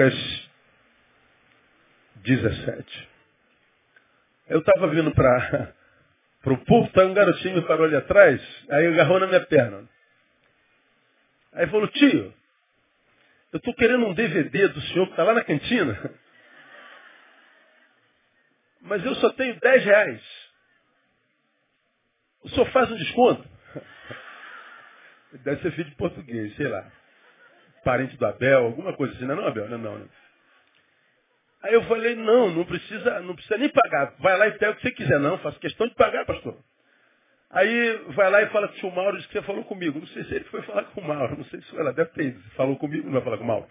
Lucas 17. Eu estava vindo para o púlpito, aí um garotinho me parou ali atrás, aí agarrou na minha perna. Aí falou, tio, eu estou querendo um DVD do senhor que está lá na cantina, mas eu só tenho 10 reais. O senhor faz um desconto? Deve ser filho de português, sei lá. Parente do Abel, alguma coisa assim. Não, não, Abel? Não, não. não. Aí eu falei, não, não precisa, não precisa nem pagar. Vai lá e pega o que você quiser. Não, faço questão de pagar, pastor. Aí vai lá e fala que o Mauro disse que você falou comigo. Não sei se ele foi falar com o Mauro, não sei se ela deve ter ido. Falou comigo, não vai falar com o Mauro.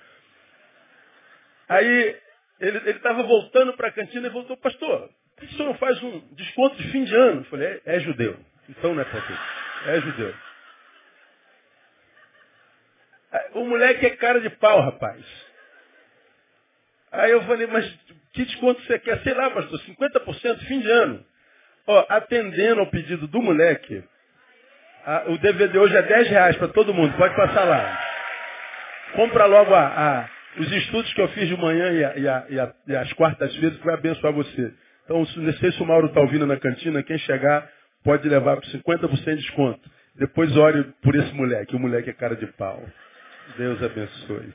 Aí ele estava voltando para a cantina e voltou, pastor, por que o senhor não faz um desconto de fim de ano? Eu falei, é, é judeu. Então não é pastor. É judeu. O moleque é cara de pau, rapaz. Aí eu falei, mas que desconto você quer? Sei lá, pastor, 50% fim de ano. Ó, atendendo ao pedido do moleque, a, o DVD hoje é 10 reais para todo mundo, pode passar lá. Compra logo a, a, os estudos que eu fiz de manhã e, a, e as quartas-feiras que vai abençoar você. Então, se, sei se o Mauro está ouvindo na cantina, quem chegar pode levar por 50% de desconto. Depois ore por esse moleque, o moleque é cara de pau. Deus abençoe.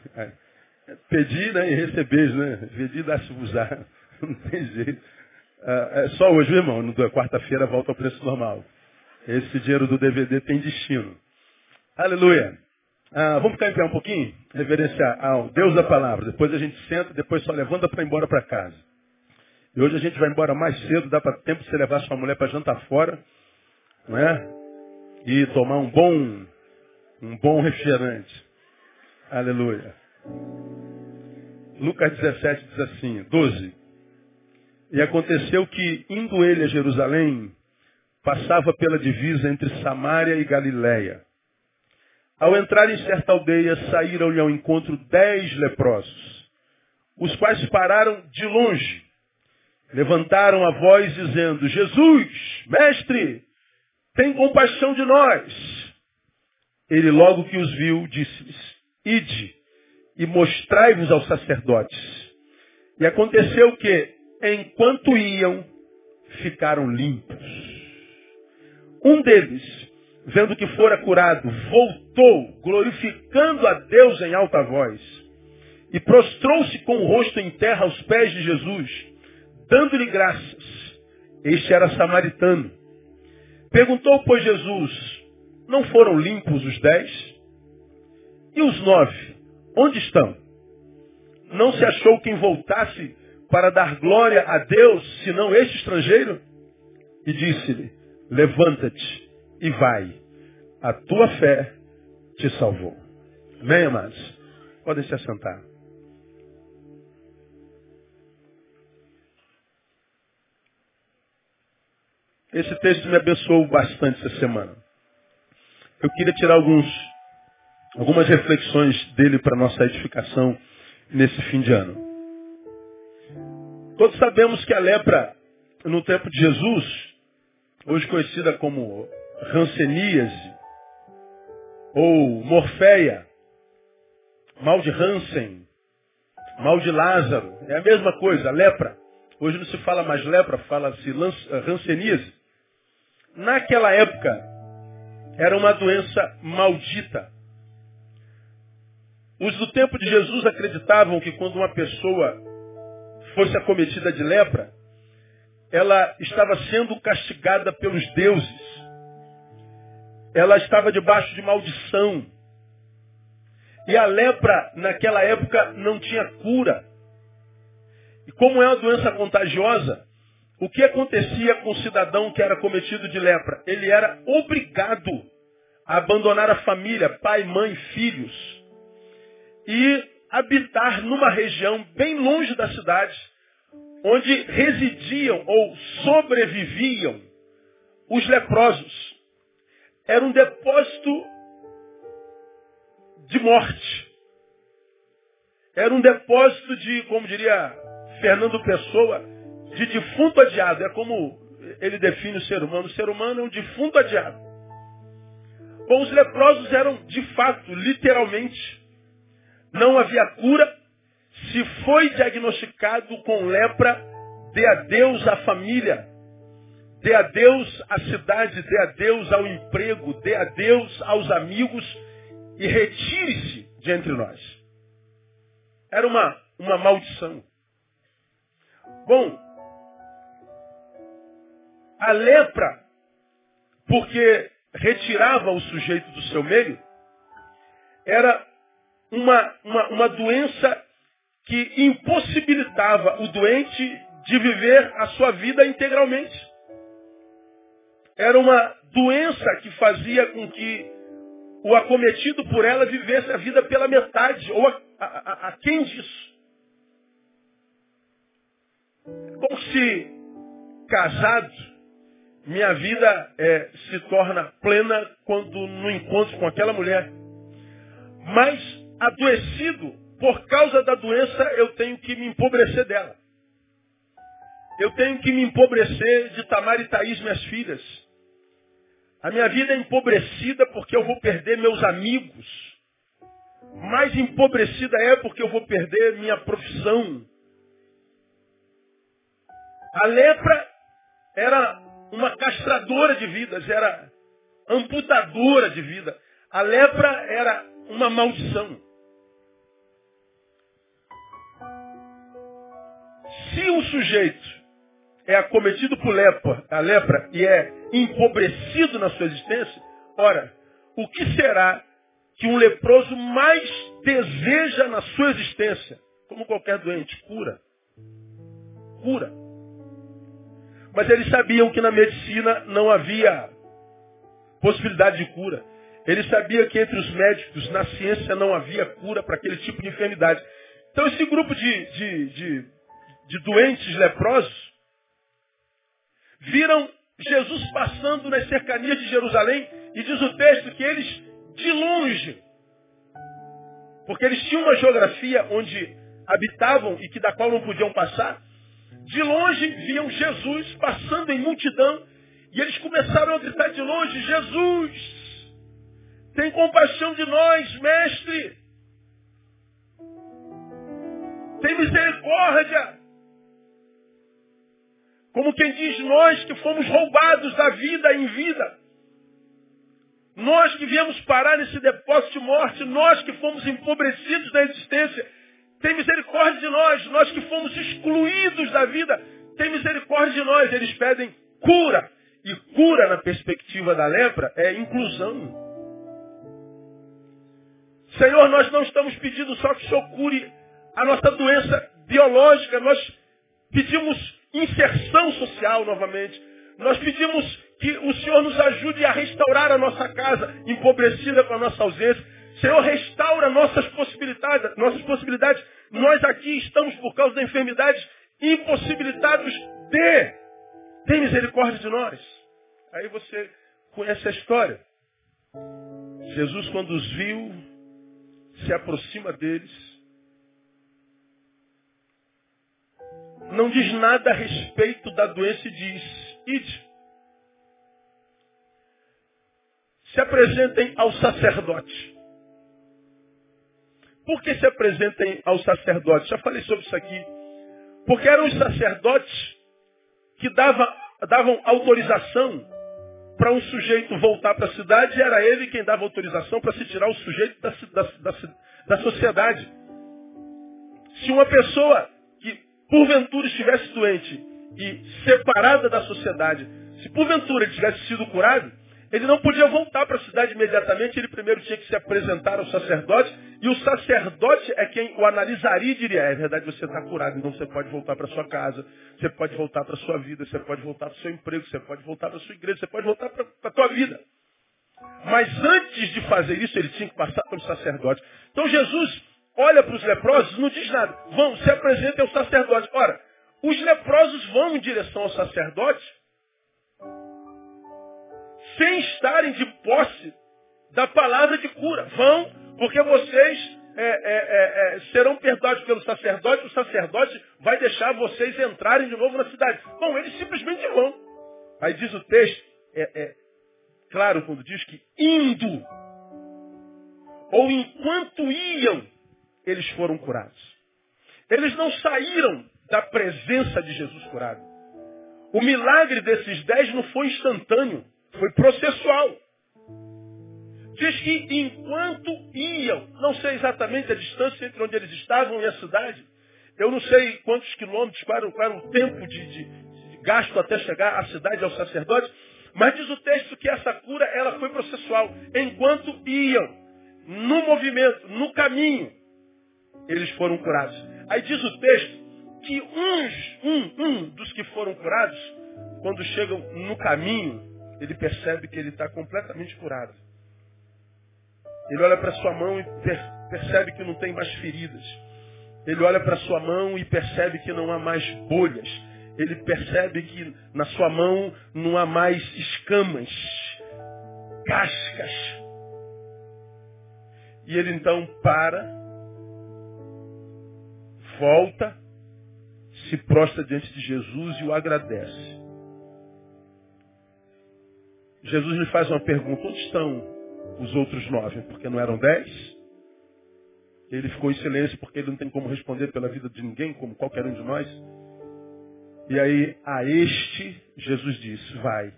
Pedir né, e receber, né? Pedir dá-se usar. Não tem jeito. Ah, é só hoje, irmão. Na quarta-feira volta ao preço normal. Esse dinheiro do DVD tem destino. Aleluia. Ah, vamos ficar em pé um pouquinho? Reverenciar ao Deus da palavra. Depois a gente senta, depois só levanta para ir embora para casa. E hoje a gente vai embora mais cedo, dá para tempo de você levar sua mulher para jantar fora, não é? E tomar um bom, um bom refrigerante. Aleluia. Lucas 17 diz assim, 12. E aconteceu que, indo ele a Jerusalém, passava pela divisa entre Samaria e Galiléia. Ao entrar em certa aldeia, saíram-lhe ao encontro dez leprosos, os quais pararam de longe, levantaram a voz dizendo, Jesus, mestre, tem compaixão de nós. Ele logo que os viu, disse-lhes, ide e mostrai-vos aos sacerdotes. E aconteceu que, enquanto iam, ficaram limpos. Um deles, vendo que fora curado, voltou, glorificando a Deus em alta voz, e prostrou-se com o rosto em terra aos pés de Jesus, dando-lhe graças. Este era samaritano. Perguntou, pois, Jesus, não foram limpos os dez? E os nove? Onde estão? Não se achou quem voltasse para dar glória a Deus, senão este estrangeiro? E disse-lhe, levanta-te e vai. A tua fé te salvou. Amém, amados? Podem se assentar. Esse texto me abençoou bastante essa semana. Eu queria tirar alguns algumas reflexões dele para nossa edificação nesse fim de ano. Todos sabemos que a lepra, no tempo de Jesus, hoje conhecida como ranceníase, ou morféia, mal de Hansen, mal de Lázaro, é a mesma coisa, lepra. Hoje não se fala mais lepra, fala-se ranceníase. Naquela época, era uma doença maldita. Os do tempo de Jesus acreditavam que quando uma pessoa fosse acometida de lepra, ela estava sendo castigada pelos deuses. Ela estava debaixo de maldição. E a lepra, naquela época, não tinha cura. E como é uma doença contagiosa, o que acontecia com o cidadão que era cometido de lepra? Ele era obrigado a abandonar a família, pai, mãe, filhos e habitar numa região bem longe da cidade, onde residiam ou sobreviviam os leprosos. Era um depósito de morte. Era um depósito de, como diria Fernando Pessoa, de defunto adiado. É como ele define o ser humano. O ser humano é um defunto adiado. Bom, os leprosos eram, de fato, literalmente, não havia cura, Se foi diagnosticado com lepra, dê adeus à família, dê adeus à cidade, dê adeus ao emprego, dê adeus aos amigos e retire-se de entre nós. Era uma, uma maldição. Bom, a lepra, porque retirava o sujeito do seu meio, era uma, uma, uma doença que impossibilitava o doente de viver a sua vida integralmente. Era uma doença que fazia com que o acometido por ela vivesse a vida pela metade, ou a, a, a, quem disso. Como se casado, minha vida é, se torna plena quando no encontro com aquela mulher. Mas adoecido, por causa da doença, eu tenho que me empobrecer dela. Eu tenho que me empobrecer de Tamar e Thaís, minhas filhas. A minha vida é empobrecida porque eu vou perder meus amigos. Mais empobrecida é porque eu vou perder minha profissão. A lepra era uma castradora de vidas, era amputadora de vida. A lepra era uma maldição. Se o sujeito é acometido por lepra, a lepra e é empobrecido na sua existência, ora, o que será que um leproso mais deseja na sua existência? Como qualquer doente, cura. Cura. Mas eles sabiam que na medicina não havia possibilidade de cura. Eles sabiam que entre os médicos, na ciência, não havia cura para aquele tipo de enfermidade. Então esse grupo de, de, de, de doentes leprosos viram Jesus passando nas cercanias de Jerusalém e diz o texto que eles, de longe, porque eles tinham uma geografia onde habitavam e que da qual não podiam passar, de longe viam Jesus passando em multidão e eles começaram a gritar de longe, Jesus, tem compaixão de nós, mestre. Tem misericórdia. Como quem diz, nós que fomos roubados da vida em vida. Nós que viemos parar nesse depósito de morte, nós que fomos empobrecidos da existência, tem misericórdia de nós, nós que fomos excluídos da vida, tem misericórdia de nós. Eles pedem cura. E cura na perspectiva da lepra é inclusão. Senhor, nós não estamos pedindo só que o Senhor cure a nossa doença biológica, nós pedimos inserção social novamente. Nós pedimos que o Senhor nos ajude a restaurar a nossa casa, empobrecida com a nossa ausência. Senhor, restaura nossas possibilidades, nossas possibilidades. Nós aqui estamos, por causa da enfermidade, impossibilitados de. Tem misericórdia de nós. Aí você conhece a história. Jesus, quando os viu, se aproxima deles, não diz nada a respeito da doença e diz, ide. Se apresentem ao sacerdote. Por que se apresentem ao sacerdote? Já falei sobre isso aqui. Porque eram os sacerdotes que davam, davam autorização para um sujeito voltar para a cidade, era ele quem dava autorização para se tirar o sujeito da, da, da, da sociedade. Se uma pessoa porventura estivesse doente e separada da sociedade, se porventura ele tivesse sido curado, ele não podia voltar para a cidade imediatamente, ele primeiro tinha que se apresentar ao sacerdote, e o sacerdote é quem o analisaria e diria, é verdade, você está curado, então você pode voltar para sua casa, você pode voltar para sua vida, você pode voltar para o seu emprego, você pode voltar para sua igreja, você pode voltar para a tua vida. Mas antes de fazer isso, ele tinha que passar pelo sacerdote. Então Jesus olha para os leprosos, não diz nada. Vão, se apresentem ao sacerdote. Ora, os leprosos vão em direção ao sacerdote sem estarem de posse da palavra de cura. Vão, porque vocês é, é, é, é, serão perdoados pelo sacerdote, o sacerdote vai deixar vocês entrarem de novo na cidade. Bom, eles simplesmente vão. Aí diz o texto, é, é claro quando diz que indo, ou enquanto iam, eles foram curados. Eles não saíram da presença de Jesus curado. O milagre desses dez não foi instantâneo, foi processual. Diz que enquanto iam, não sei exatamente a distância entre onde eles estavam e a cidade, eu não sei quantos quilômetros, qual era, o tempo de, de, de, gasto até chegar à cidade, ao sacerdote, mas diz o texto que essa cura ela foi processual. Enquanto iam, no movimento, no caminho, eles foram curados. Aí diz o texto que uns, um, um dos que foram curados, quando chegam no caminho, ele percebe que ele está completamente curado. Ele olha para sua mão e percebe que não tem mais feridas. Ele olha para sua mão e percebe que não há mais bolhas. Ele percebe que na sua mão não há mais escamas, cascas. E ele então para, volta, se prostra diante de Jesus e o agradece. Jesus lhe faz uma pergunta: onde estão os outros nove? Porque não eram dez? Ele ficou em silêncio porque ele não tem como responder pela vida de ninguém, como qualquer um de nós. E aí, a este, Jesus disse, vai.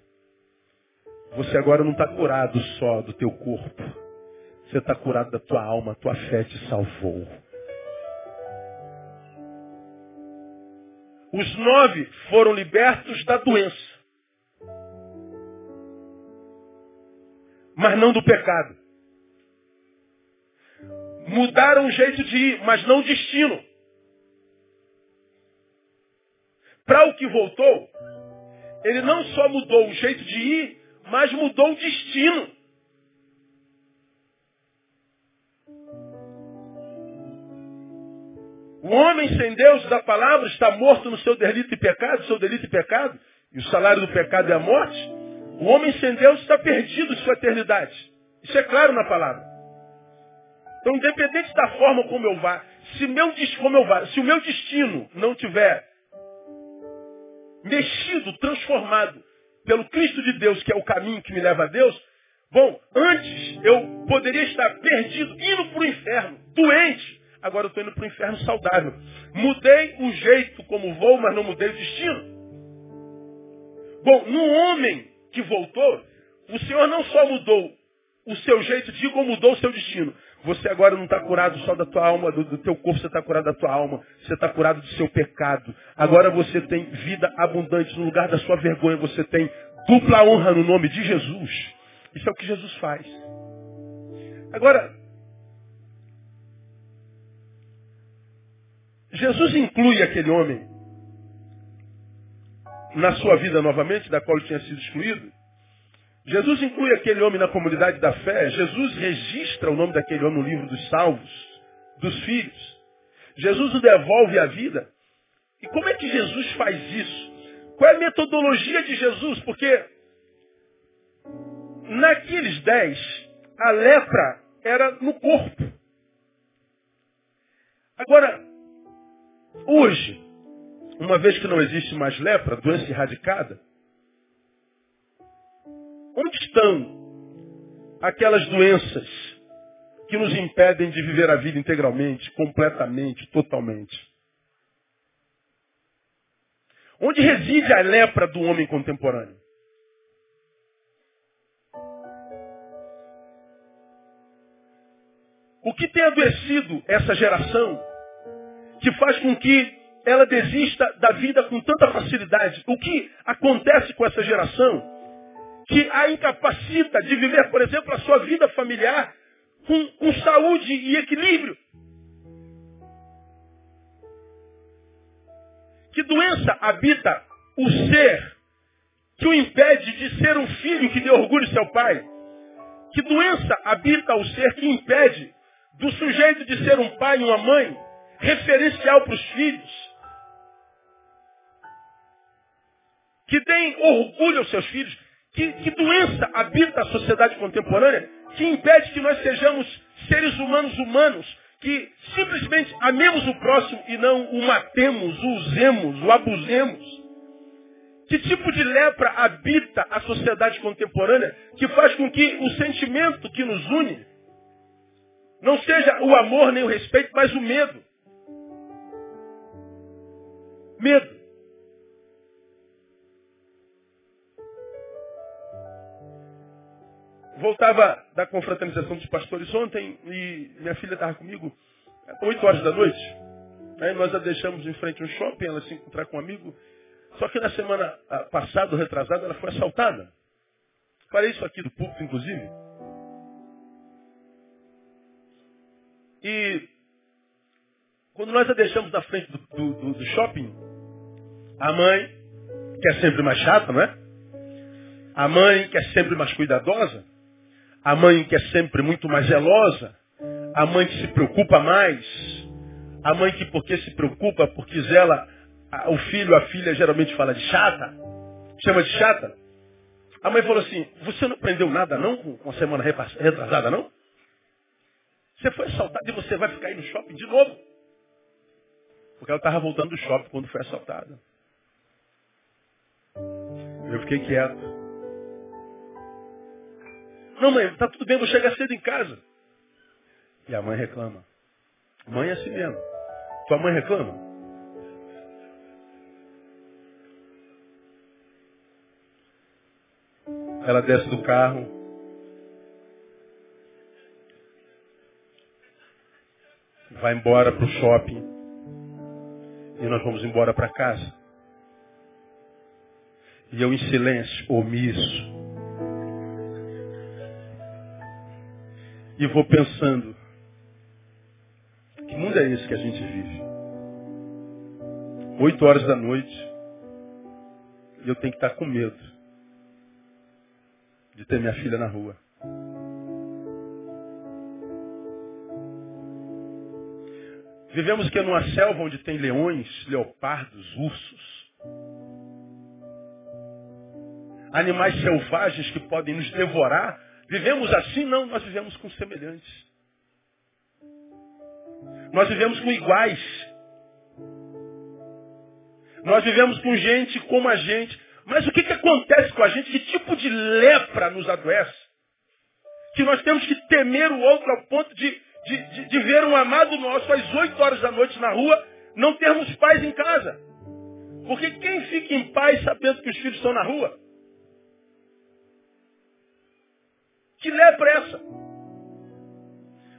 Você agora não está curado só do teu corpo. Você está curado da tua alma, a tua fé te salvou. Os nove foram libertos da doença. Mas não do pecado. Mudaram o jeito de ir, mas não o destino. Para o que voltou, ele não só mudou o jeito de ir, mas mudou o destino. O homem sem Deus da palavra está morto no seu delito e pecado, seu delito e pecado, e o salário do pecado é a morte. O homem sem Deus está perdido em sua eternidade. Isso é claro na palavra. Então, independente da forma como eu vá, se, meu, como eu vá, se o meu destino não tiver mexido, transformado pelo Cristo de Deus, que é o caminho que me leva a Deus, bom, antes eu poderia estar perdido, indo para o inferno, doente. Agora eu estou indo para o inferno saudável. Mudei o jeito como vou, mas não mudei o destino. Bom, no homem que voltou, o Senhor não só mudou o seu jeito de ir, como mudou o seu destino. Você agora não está curado só da tua alma, do, do teu corpo, você está curado da tua alma. Você está curado do seu pecado. Agora você tem vida abundante. No lugar da sua vergonha, você tem dupla honra no nome de Jesus. Isso é o que Jesus faz. Agora, Jesus inclui aquele homem na sua vida novamente, da qual ele tinha sido excluído. Jesus inclui aquele homem na comunidade da fé. Jesus registra o nome daquele homem no livro dos salvos, dos filhos. Jesus o devolve à vida. E como é que Jesus faz isso? Qual é a metodologia de Jesus? Porque naqueles dez, a lepra era no corpo. Agora, hoje, uma vez que não existe mais lepra, doença erradicada, Onde estão aquelas doenças que nos impedem de viver a vida integralmente, completamente, totalmente? Onde reside a lepra do homem contemporâneo? O que tem adoecido essa geração que faz com que ela desista da vida com tanta facilidade? O que acontece com essa geração que a incapacita de viver, por exemplo, a sua vida familiar com, com saúde e equilíbrio. Que doença habita o ser que o impede de ser um filho que dê orgulho ao seu pai? Que doença habita o ser que impede do sujeito de ser um pai e uma mãe referencial para os filhos? Que tem orgulho aos seus filhos? Que, que doença habita a sociedade contemporânea que impede que nós sejamos seres humanos humanos, que simplesmente amemos o próximo e não o matemos, o usemos, o abusemos? Que tipo de lepra habita a sociedade contemporânea que faz com que o sentimento que nos une não seja o amor nem o respeito, mas o medo? Medo. Voltava da confraternização dos pastores ontem e minha filha estava comigo, 8 horas da noite. Aí nós a deixamos em frente a um shopping, ela se encontrar com um amigo. Só que na semana ah, passada, retrasada, ela foi assaltada. Falei isso aqui do público, inclusive. E quando nós a deixamos na frente do, do, do shopping, a mãe, que é sempre mais chata, não é? A mãe, que é sempre mais cuidadosa, a mãe que é sempre muito mais zelosa, a mãe que se preocupa mais, a mãe que porque se preocupa, porque zela o filho, a filha geralmente fala de chata, chama de chata. A mãe falou assim, você não aprendeu nada não com a semana retrasada não? Você foi assaltado e você vai ficar aí no shopping de novo. Porque ela estava voltando do shopping quando foi assaltada. Eu fiquei quieto. Não, mãe, tá tudo bem, vou chegar cedo em casa. E a mãe reclama. Mãe é assim mesmo. Tua mãe reclama? Ela desce do carro. Vai embora para o shopping. E nós vamos embora para casa. E eu em silêncio, omisso. E vou pensando, que mundo é esse que a gente vive? Oito horas da noite, e eu tenho que estar com medo de ter minha filha na rua. Vivemos que numa selva onde tem leões, leopardos, ursos. Animais selvagens que podem nos devorar Vivemos assim? Não, nós vivemos com semelhantes. Nós vivemos com iguais. Nós vivemos com gente como a gente. Mas o que, que acontece com a gente? Que tipo de lepra nos adoece? Que nós temos que temer o outro ao ponto de, de, de, de ver um amado nosso às 8 horas da noite na rua, não termos paz em casa. Porque quem fica em paz sabendo que os filhos estão na rua? Que lepra é essa?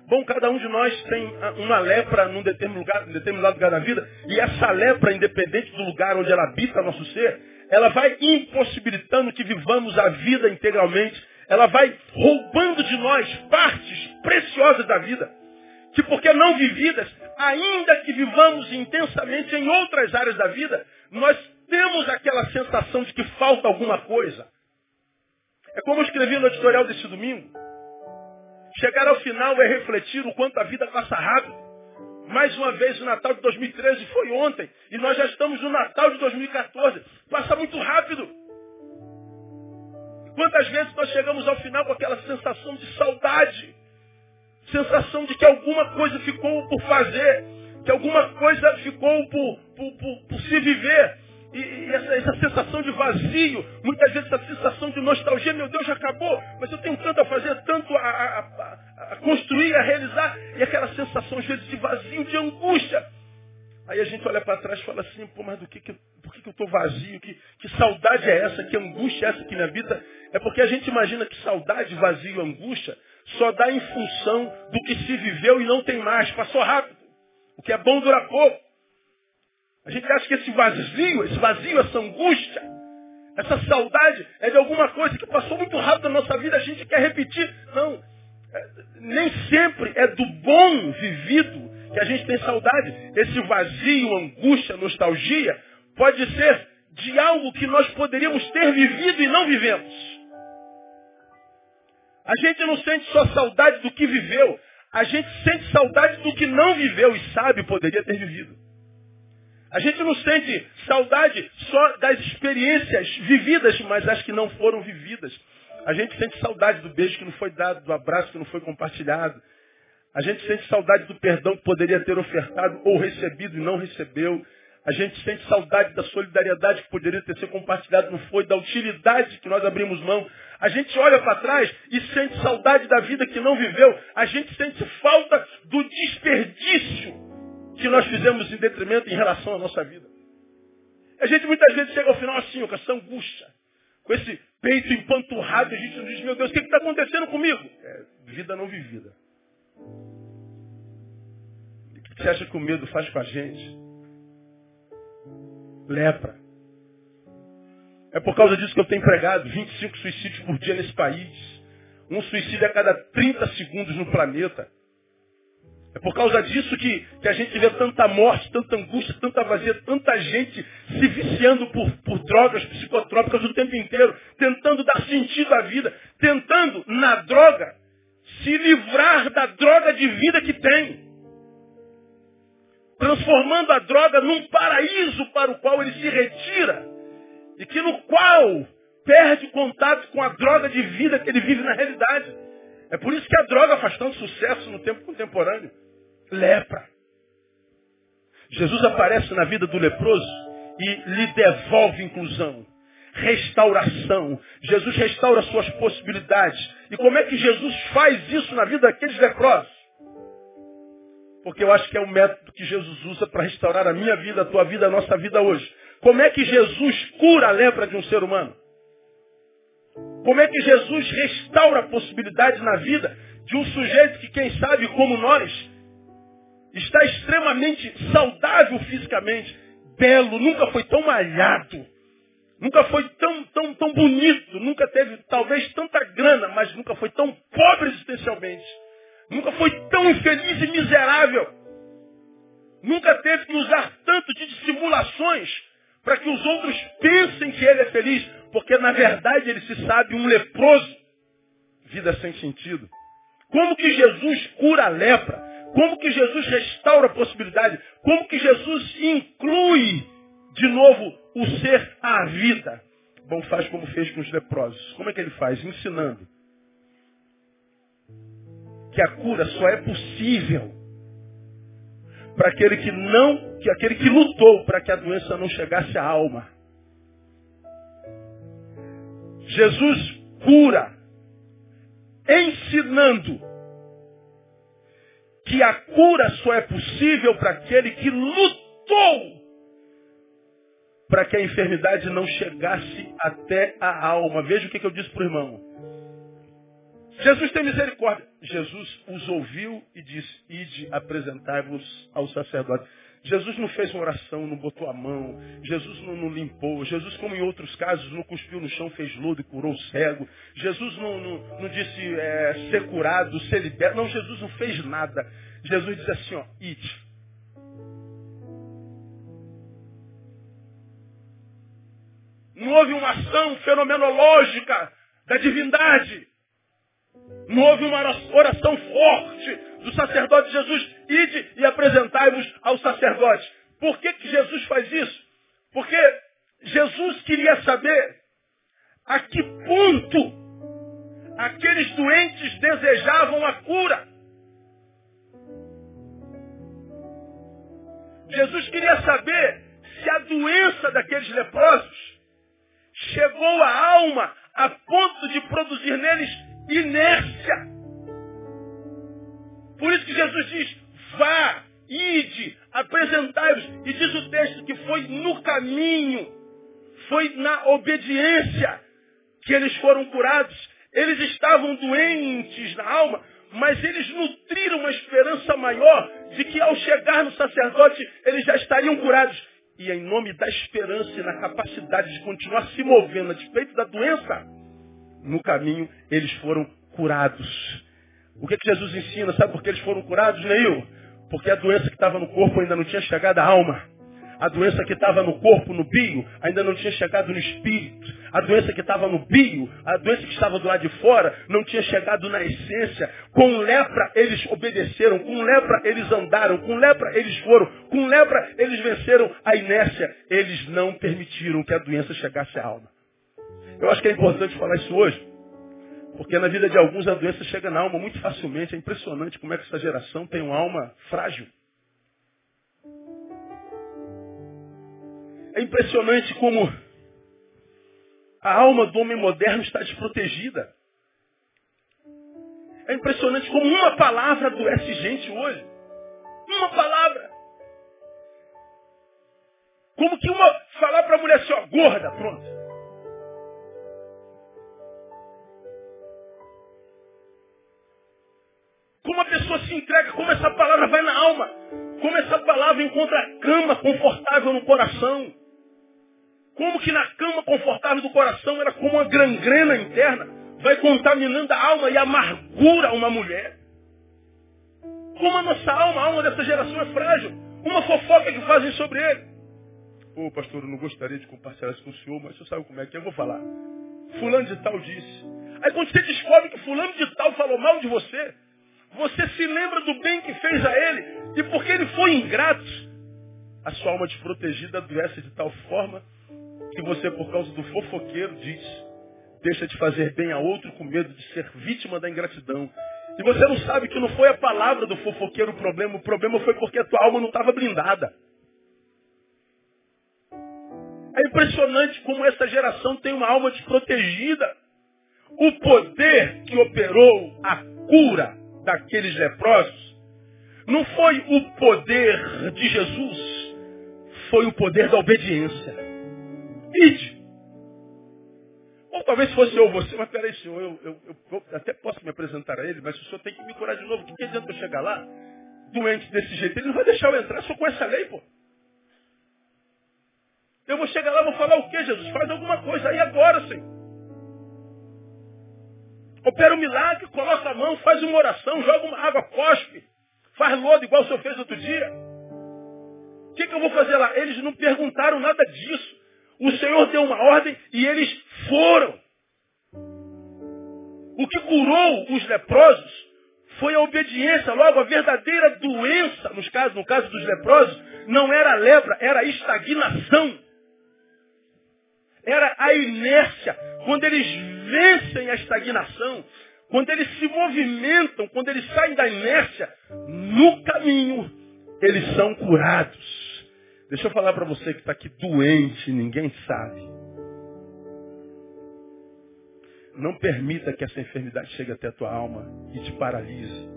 Bom, cada um de nós tem uma lepra num determinado lugar, num determinado lugar da vida, e essa lepra, independente do lugar onde ela habita nosso ser, ela vai impossibilitando que vivamos a vida integralmente, ela vai roubando de nós partes preciosas da vida, que porque não vividas, ainda que vivamos intensamente em outras áreas da vida, nós temos aquela sensação de que falta alguma coisa. É como eu escrevi no editorial desse domingo. Chegar ao final é refletir o quanto a vida passa rápido. Mais uma vez, o Natal de 2013 foi ontem. E nós já estamos no Natal de 2014. Passa muito rápido. Quantas vezes nós chegamos ao final com aquela sensação de saudade. Sensação de que alguma coisa ficou por fazer. Que alguma coisa ficou por, por, por, por se viver. E, e essa, essa, sensação de vazio, muitas vezes essa sensação de nostalgia, meu Deus, já acabou, mas eu tenho tanto a fazer, tanto a, a, a, a construir, a realizar, e aquela sensação, às vezes, de vazio, de angústia. Aí a gente olha para trás e fala assim, pô, mas do que, que, por que, que eu estou vazio? Que, que saudade é essa? Que angústia é essa que me habita? É porque a gente imagina que saudade, vazio, angústia só dá em função do que se viveu e não tem mais, passou rápido. O que é bom dura pouco. A gente acha que esse vazio, esse vazio, essa angústia, essa saudade é de alguma coisa que passou muito rápido na nossa vida, a gente quer repetir. Não. É, nem sempre é do bom vivido que a gente tem saudade. Esse vazio, angústia, nostalgia, pode ser de algo que nós poderíamos ter vivido e não vivemos. A gente não sente só saudade do que viveu, a gente sente saudade do que não viveu e sabe poderia ter vivido. A gente não sente saudade só das experiências vividas, mas as que não foram vividas. A gente sente saudade do beijo que não foi dado, do abraço que não foi compartilhado. A gente sente saudade do perdão que poderia ter ofertado ou recebido e não recebeu. A gente sente saudade da solidariedade que poderia ter sido compartilhada, não foi, da utilidade que nós abrimos mão. A gente olha para trás e sente saudade da vida que não viveu. A gente sente falta do desperdício que nós fizemos em detrimento em relação à nossa vida. A gente muitas vezes chega ao final assim, com essa angústia, com esse peito empanturrado, a gente diz, meu Deus, o que está acontecendo comigo? É vida não vivida. O que você acha que o medo faz com a gente? Lepra. É por causa disso que eu tenho pregado 25 suicídios por dia nesse país. Um suicídio a cada 30 segundos no planeta. É por causa disso que, que a gente vê tanta morte, tanta angústia, tanta vazia, tanta gente se viciando por, por drogas psicotrópicas o tempo inteiro, tentando dar sentido à vida, tentando, na droga, se livrar da droga de vida que tem. Transformando a droga num paraíso para o qual ele se retira. E que no qual perde contato com a droga de vida que ele vive na realidade. É por isso que a droga faz tanto sucesso no tempo contemporâneo. Lepra. Jesus aparece na vida do leproso e lhe devolve inclusão, restauração. Jesus restaura suas possibilidades. E como é que Jesus faz isso na vida daqueles leprosos? Porque eu acho que é o método que Jesus usa para restaurar a minha vida, a tua vida, a nossa vida hoje. Como é que Jesus cura a lepra de um ser humano? Como é que Jesus restaura a possibilidade na vida de um sujeito que, quem sabe, como nós, está extremamente saudável fisicamente, belo, nunca foi tão malhado, nunca foi tão, tão, tão bonito, nunca teve talvez tanta grana, mas nunca foi tão pobre existencialmente, nunca foi tão infeliz e miserável, nunca teve que usar tanto de dissimulações para que os outros pensem que ele é feliz, porque na verdade ele se sabe um leproso, vida sem sentido. Como que Jesus cura a lepra? Como que Jesus restaura a possibilidade? Como que Jesus inclui de novo o ser à vida? Bom, faz como fez com os leprosos. Como é que ele faz? Ensinando que a cura só é possível para aquele que não, que aquele que lutou para que a doença não chegasse à alma. Jesus cura ensinando que a cura só é possível para aquele que lutou para que a enfermidade não chegasse até a alma. Veja o que, eu disse para o irmão. Jesus tem misericórdia. Jesus os ouviu e disse, ide apresentar-vos ao sacerdote. Jesus não fez uma oração, não botou a mão. Jesus não, não, limpou. Jesus, como em outros casos, não cuspiu no chão, fez lodo e curou o cego. Jesus não, não, não disse é, ser curado, ser liberto. Não, Jesus não fez nada. Jesus diz assim, ó, ide. Não houve uma ação fenomenológica da divindade. Não houve uma oração forte do sacerdote Jesus. Ide e apresentai-vos ao sacerdote. Por que, que Jesus faz isso? Porque Jesus queria saber a que ponto aqueles doentes desejavam a cura. Jesus queria saber se a doença daqueles leprosos chegou à alma a ponto de produzir neles inércia. Por isso que Jesus diz, vá, ide, apresentai-vos. E diz o texto que foi no caminho, foi na obediência que eles foram curados. Eles estavam doentes na alma, mas eles nutriram uma esperança maior de que ao chegar no sacerdote eles já estariam curados. E em nome da esperança e na capacidade de continuar se movendo a despeito da doença, no caminho eles foram curados. O que, que Jesus ensina? Sabe por que eles foram curados, Neil? Porque a doença que estava no corpo ainda não tinha chegado à alma. A doença que estava no corpo, no bio, ainda não tinha chegado no espírito. A doença que estava no bio, a doença que estava do lado de fora, não tinha chegado na essência. Com lepra eles obedeceram, com lepra eles andaram, com lepra eles foram, com lepra eles venceram a inércia. Eles não permitiram que a doença chegasse à alma. Eu acho que é importante falar isso hoje, porque na vida de alguns a doença chega na alma muito facilmente. É impressionante como é que essa geração tem uma alma frágil. É impressionante como a alma do homem moderno está desprotegida. É impressionante como uma palavra adoece gente hoje. Uma palavra. Como que uma falar para a mulher assim, ó, gorda, pronto. Pessoa se entrega, como essa palavra vai na alma, como essa palavra encontra a cama confortável no coração. Como que na cama confortável do coração era como uma gangrena interna, vai contaminando a alma e amargura uma mulher. Como a nossa alma, a alma dessa geração é frágil. Uma fofoca que fazem sobre ele. Ô pastor, eu não gostaria de compartilhar isso com o senhor, mas o senhor sabe como é que é? eu vou falar. Fulano de tal disse. Aí quando você descobre que fulano de tal falou mal de você, você se lembra do bem que fez a ele. E porque ele foi ingrato, a sua alma desprotegida adoece de tal forma que você, por causa do fofoqueiro, diz, deixa de fazer bem a outro com medo de ser vítima da ingratidão. E você não sabe que não foi a palavra do fofoqueiro o problema, o problema foi porque a tua alma não estava blindada. É impressionante como essa geração tem uma alma desprotegida. O poder que operou a cura daqueles leprosos não foi o poder de Jesus, foi o poder da obediência. Ide. Ou talvez fosse eu você, mas peraí, senhor, eu, eu, eu, até posso me apresentar a ele, mas o senhor tem que me curar de novo. O que adianta eu chegar lá, doente desse jeito? Ele não vai deixar eu entrar, só com essa lei, pô. Eu vou chegar lá, vou falar o que, Jesus? Faz alguma coisa aí agora, Senhor. Opera um milagre, coloca a mão, faz uma oração, joga uma água, cospe, faz lodo igual o senhor fez outro dia. O que, que eu vou fazer lá? Eles não perguntaram nada disso. O Senhor deu uma ordem e eles foram. O que curou os leprosos foi a obediência. Logo, a verdadeira doença, nos casos, no caso dos leprosos, não era a lepra, era a estagnação. Era a inércia. Quando eles vencem a estagnação, quando eles se movimentam, quando eles saem da inércia, no caminho, eles são curados. Deixa eu falar para você que está aqui doente, ninguém sabe. Não permita que essa enfermidade chegue até a tua alma e te paralise.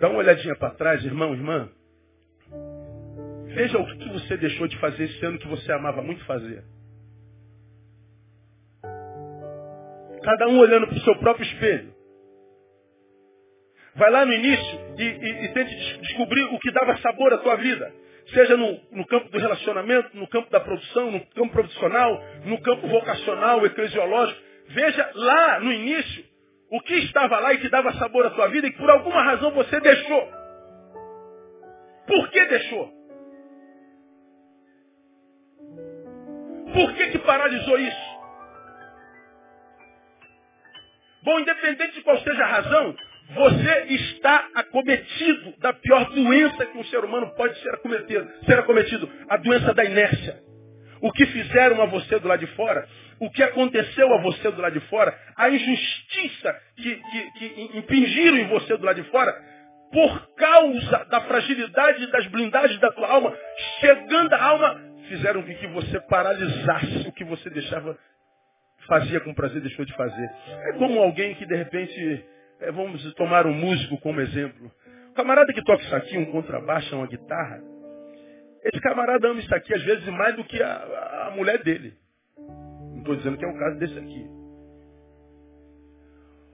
Dá uma olhadinha para trás, irmão, irmã. Veja o que você deixou de fazer esse ano que você amava muito fazer. Cada um olhando para o seu próprio espelho. Vai lá no início e, e, e tente descobrir o que dava sabor à tua vida. Seja no, no, campo do relacionamento, no campo da produção, no campo profissional, no campo vocacional, eclesiológico. Veja lá no início o que estava lá e que dava sabor à tua vida e que por alguma razão você deixou. Por que deixou? Por que, que paralisou isso? Bom, independente de qual seja a razão, você está acometido da pior doença que um ser humano pode ser acometido, ser acometido, a doença da inércia. O que fizeram a você do lado de fora, o que aconteceu a você do lado de fora, a injustiça que, que, que impingiram em você do lado de fora, por causa da fragilidade das blindagens da tua alma, chegando à alma, fizeram com que você paralisasse o que você deixava, fazia com prazer, deixou de fazer. É como alguém que de repente é, vamos tomar um músico como exemplo. O camarada que toca isso aqui, um contrabaixo, uma guitarra, esse camarada ama isso aqui às vezes mais do que a, a mulher dele. Não estou dizendo que é o caso desse aqui.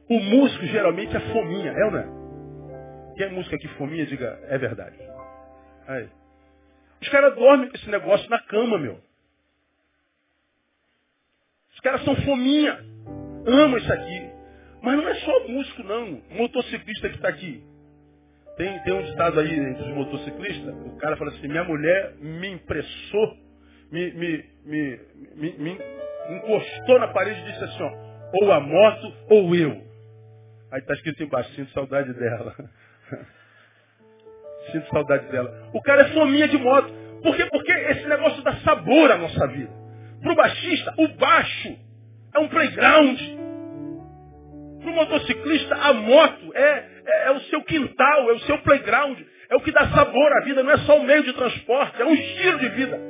O músico geralmente é fominha, é ou não é? Quem é músico aqui fominha, diga, é verdade. Aí. Os caras dormem com esse negócio na cama, meu. Os caras são fominha. Amam isso aqui. Mas não é só músico, não. Motociclista que está aqui. Tem, tem um ditado aí entre os motociclistas. O cara fala assim, minha mulher me impressou, me, me, me, me, encostou na parede e disse assim, ó, ou a moto ou eu. Aí está escrito embaixo, sinto saudade dela. sinto saudade dela. O cara é fominha de moto. Por quê? Porque esse negócio dá sabor à nossa vida. Para o baixista, o baixo é um playground. Para o motociclista, a moto é, é, é, o seu quintal, é o seu playground, é o que dá sabor à vida, não é só um meio de transporte, é um estilo de vida.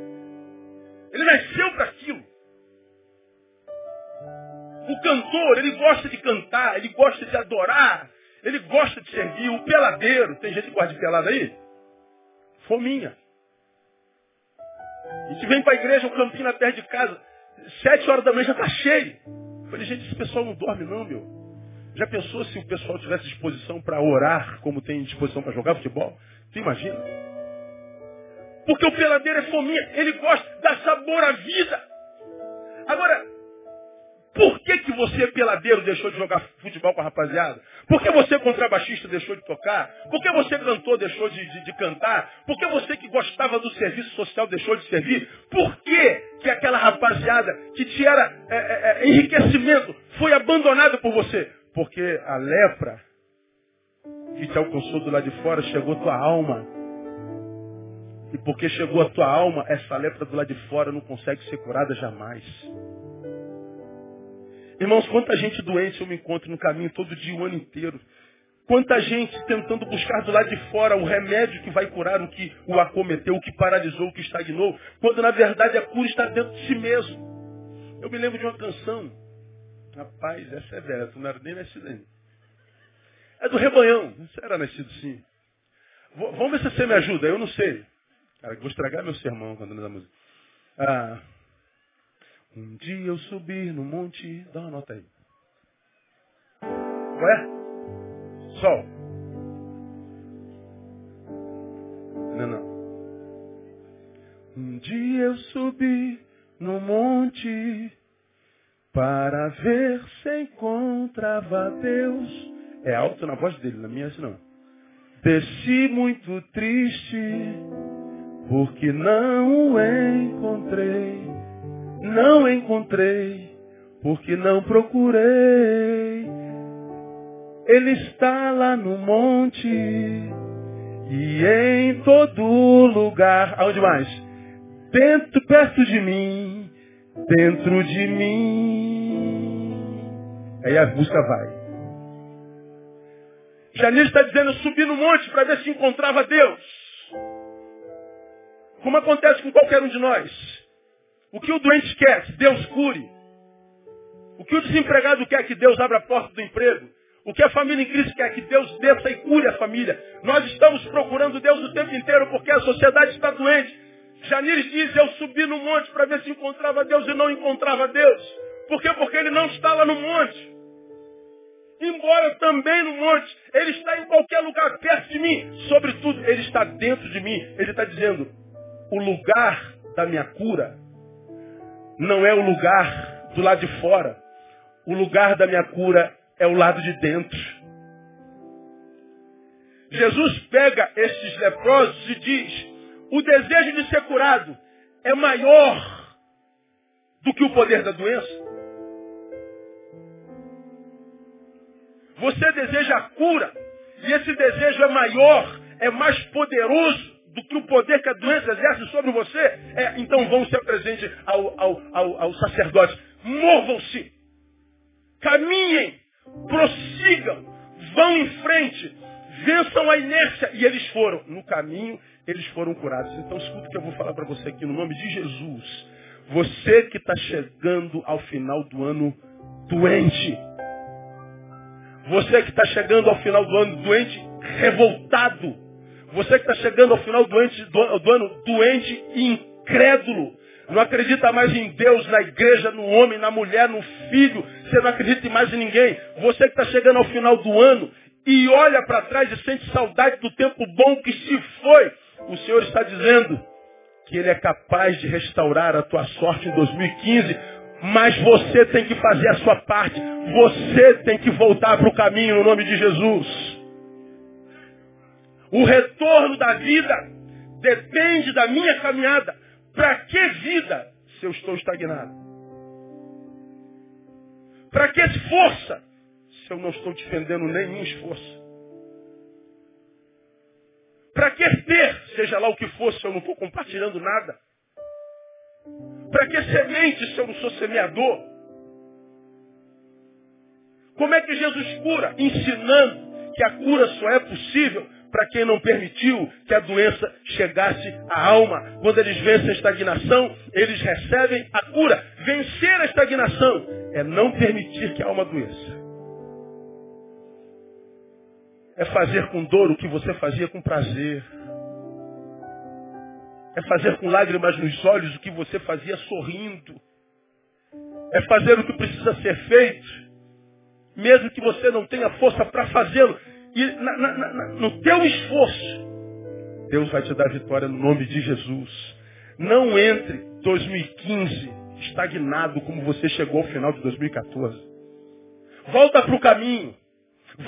Ele nasceu para aquilo. O cantor, ele gosta de cantar, ele gosta de adorar, ele gosta de servir. O peladeiro, tem gente que gosta de pelada aí? Fominha. A gente vem para a igreja, o campinho na perto de casa, sete horas da manhã já está cheio. Eu falei, gente, esse pessoal não dorme não, meu. Já pensou se o pessoal tivesse disposição para orar como tem disposição para jogar futebol? Tu imagina? Porque o peladeiro é fominha, ele gosta, dá sabor à vida. Agora, que, que você, peladeiro, deixou de jogar futebol com a rapaziada? Por que você, contrabaixista, deixou de tocar? Por que você, cantor, deixou de, de, de, cantar? Por que você que gostava do serviço social deixou de servir? Por que, que aquela rapaziada que te era é, é, é enriquecimento foi abandonada por você? Porque a lepra que te alcançou do lado de fora chegou tua alma. E porque chegou a tua alma, essa lepra do lado de fora não consegue ser curada jamais. Irmãos, quanta gente doente eu me encontro no caminho todo dia, o ano inteiro. Quanta gente tentando buscar do lado de fora o remédio que vai curar o que o acometeu, o que paralisou, o que estagnou, quando na verdade a cura está dentro de si mesmo. Eu me lembro de uma canção. Rapaz, essa é velha, não era nem nascido ainda. É do rebanhão. Você era nascido sim. Vamos ver se você me ajuda, eu não sei. Cara, vou estragar meu sermão quando a música. Ah, um dia eu subi no monte. Dá uma nota aí. Ué? Sol. Não, não. Um dia eu subi no monte para ver se encontrava Deus. É alto na voz dele, na minha assim não. Desci muito triste porque não o encontrei não encontrei, porque não procurei. Ele está lá no monte e em todo lugar. Aonde mais? Dentro, perto de mim, dentro de mim. Aí a busca vai. Janir está dizendo, subir no monte para ver se encontrava Deus. Como acontece com qualquer um de nós. O que o doente quer? Que Deus cure. O que o desempregado quer? Que Deus abra a porta do emprego. O que a família em Cristo quer? Que Deus desça e cure a família. Nós estamos procurando Deus o tempo inteiro porque a sociedade está doente. Janires diz, eu subi no monte para ver se encontrava Deus e não encontrava Deus. Por quê? Porque ele não está lá no monte. Embora também no monte, ele está em qualquer lugar perto de mim. Sobretudo, ele está dentro de mim. Ele está dizendo, o lugar da minha cura não é o lugar do lado de fora. O lugar da minha cura é o lado de dentro. Jesus pega estes leprosos e diz: o desejo de ser curado é maior do que o poder da doença. Você deseja a cura e esse desejo é maior, é mais poderoso do que o poder que a doença exerce sobre você, é, então vão se apresente ao, ao, ao, ao sacerdote. Movam-se, caminhem, prossigam, vão em frente, vençam a inércia. E eles foram. No caminho, eles foram curados. Então escuta o que eu vou falar para você aqui no nome de Jesus. Você que está chegando ao final do ano doente. Você que está chegando ao final do ano doente, revoltado você que está chegando ao final do, do, do ano doente e incrédulo. Não acredita mais em Deus, na igreja, no homem, na mulher, no filho. Você não acredita mais em ninguém. Você que está chegando ao final do ano e olha para trás e sente saudade do tempo bom que se foi. O Senhor está dizendo que Ele é capaz de restaurar a tua sorte em 2015. Mas você tem que fazer a sua parte. Você tem que voltar para o caminho no nome de Jesus. O retorno da vida depende da minha caminhada. Para que vida se eu estou estagnado? Para que força se eu não estou defendendo nenhum esforço? Para que ter, seja lá o que for, se eu não estou compartilhando nada? Para que semente se eu não sou semeador? Como é que Jesus cura? Ensinando que a cura só é possível para quem não permitiu que a doença chegasse à alma. Quando eles vencem a estagnação, eles recebem a cura. Vencer a estagnação é não permitir que a alma doeça. É fazer com dor o que você fazia com prazer. É fazer com lágrimas nos olhos o que você fazia sorrindo. É fazer o que precisa ser feito, mesmo que você não tenha força para fazê-lo. E na, na, na, no teu esforço, Deus vai te dar vitória no nome de Jesus. Não entre 2015 estagnado como você chegou ao final de 2014. Volta para o caminho.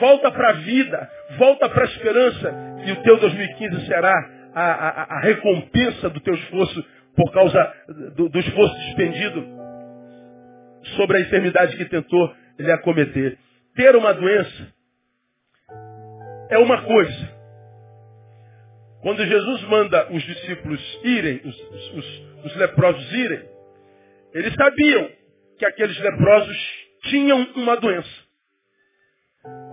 Volta para a vida. Volta para a esperança. E o teu 2015 será a, a, a recompensa do teu esforço por causa do, do esforço despendido sobre a enfermidade que tentou lhe acometer. Ter uma doença é uma coisa. Quando Jesus manda os discípulos irem, os, os, os leprosos irem, eles sabiam que aqueles leprosos tinham uma doença.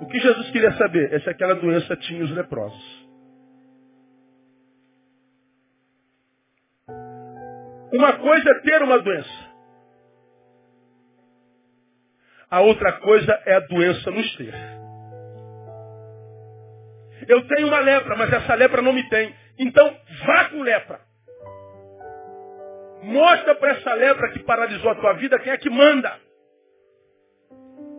O que Jesus queria saber é se aquela doença tinha os leprosos. Uma coisa é ter uma doença. A outra coisa é a doença nos ter. Eu tenho uma lepra, mas essa lepra não me tem. Então, vá com lepra. Mostra para essa lepra que paralisou a tua vida quem é que manda.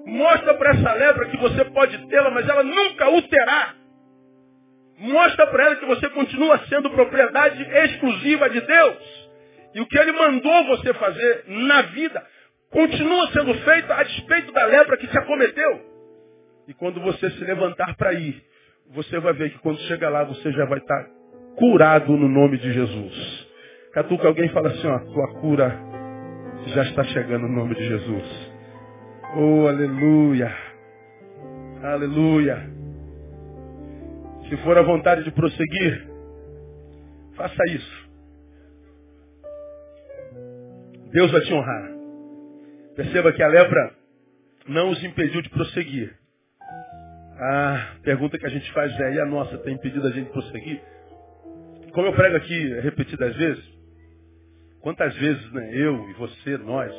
Mostra para essa lepra que você pode tê-la, mas ela nunca o terá. Mostra para ela que você continua sendo propriedade exclusiva de Deus. E o que ele mandou você fazer na vida continua sendo feito a despeito da lepra que te acometeu. E quando você se levantar para ir, você vai ver que quando chega lá você já vai estar curado no nome de Jesus. Catuca alguém fala assim, ó, tua cura já está chegando no nome de Jesus. Oh, aleluia. Aleluia. Se for a vontade de prosseguir, faça isso. Deus vai te honrar. Perceba que a lepra não os impediu de prosseguir. A pergunta que a gente faz é, e a nossa tem impedido a gente de prosseguir? Como eu prego aqui repetidas vezes, Quantas vezes, né, eu e você, nós,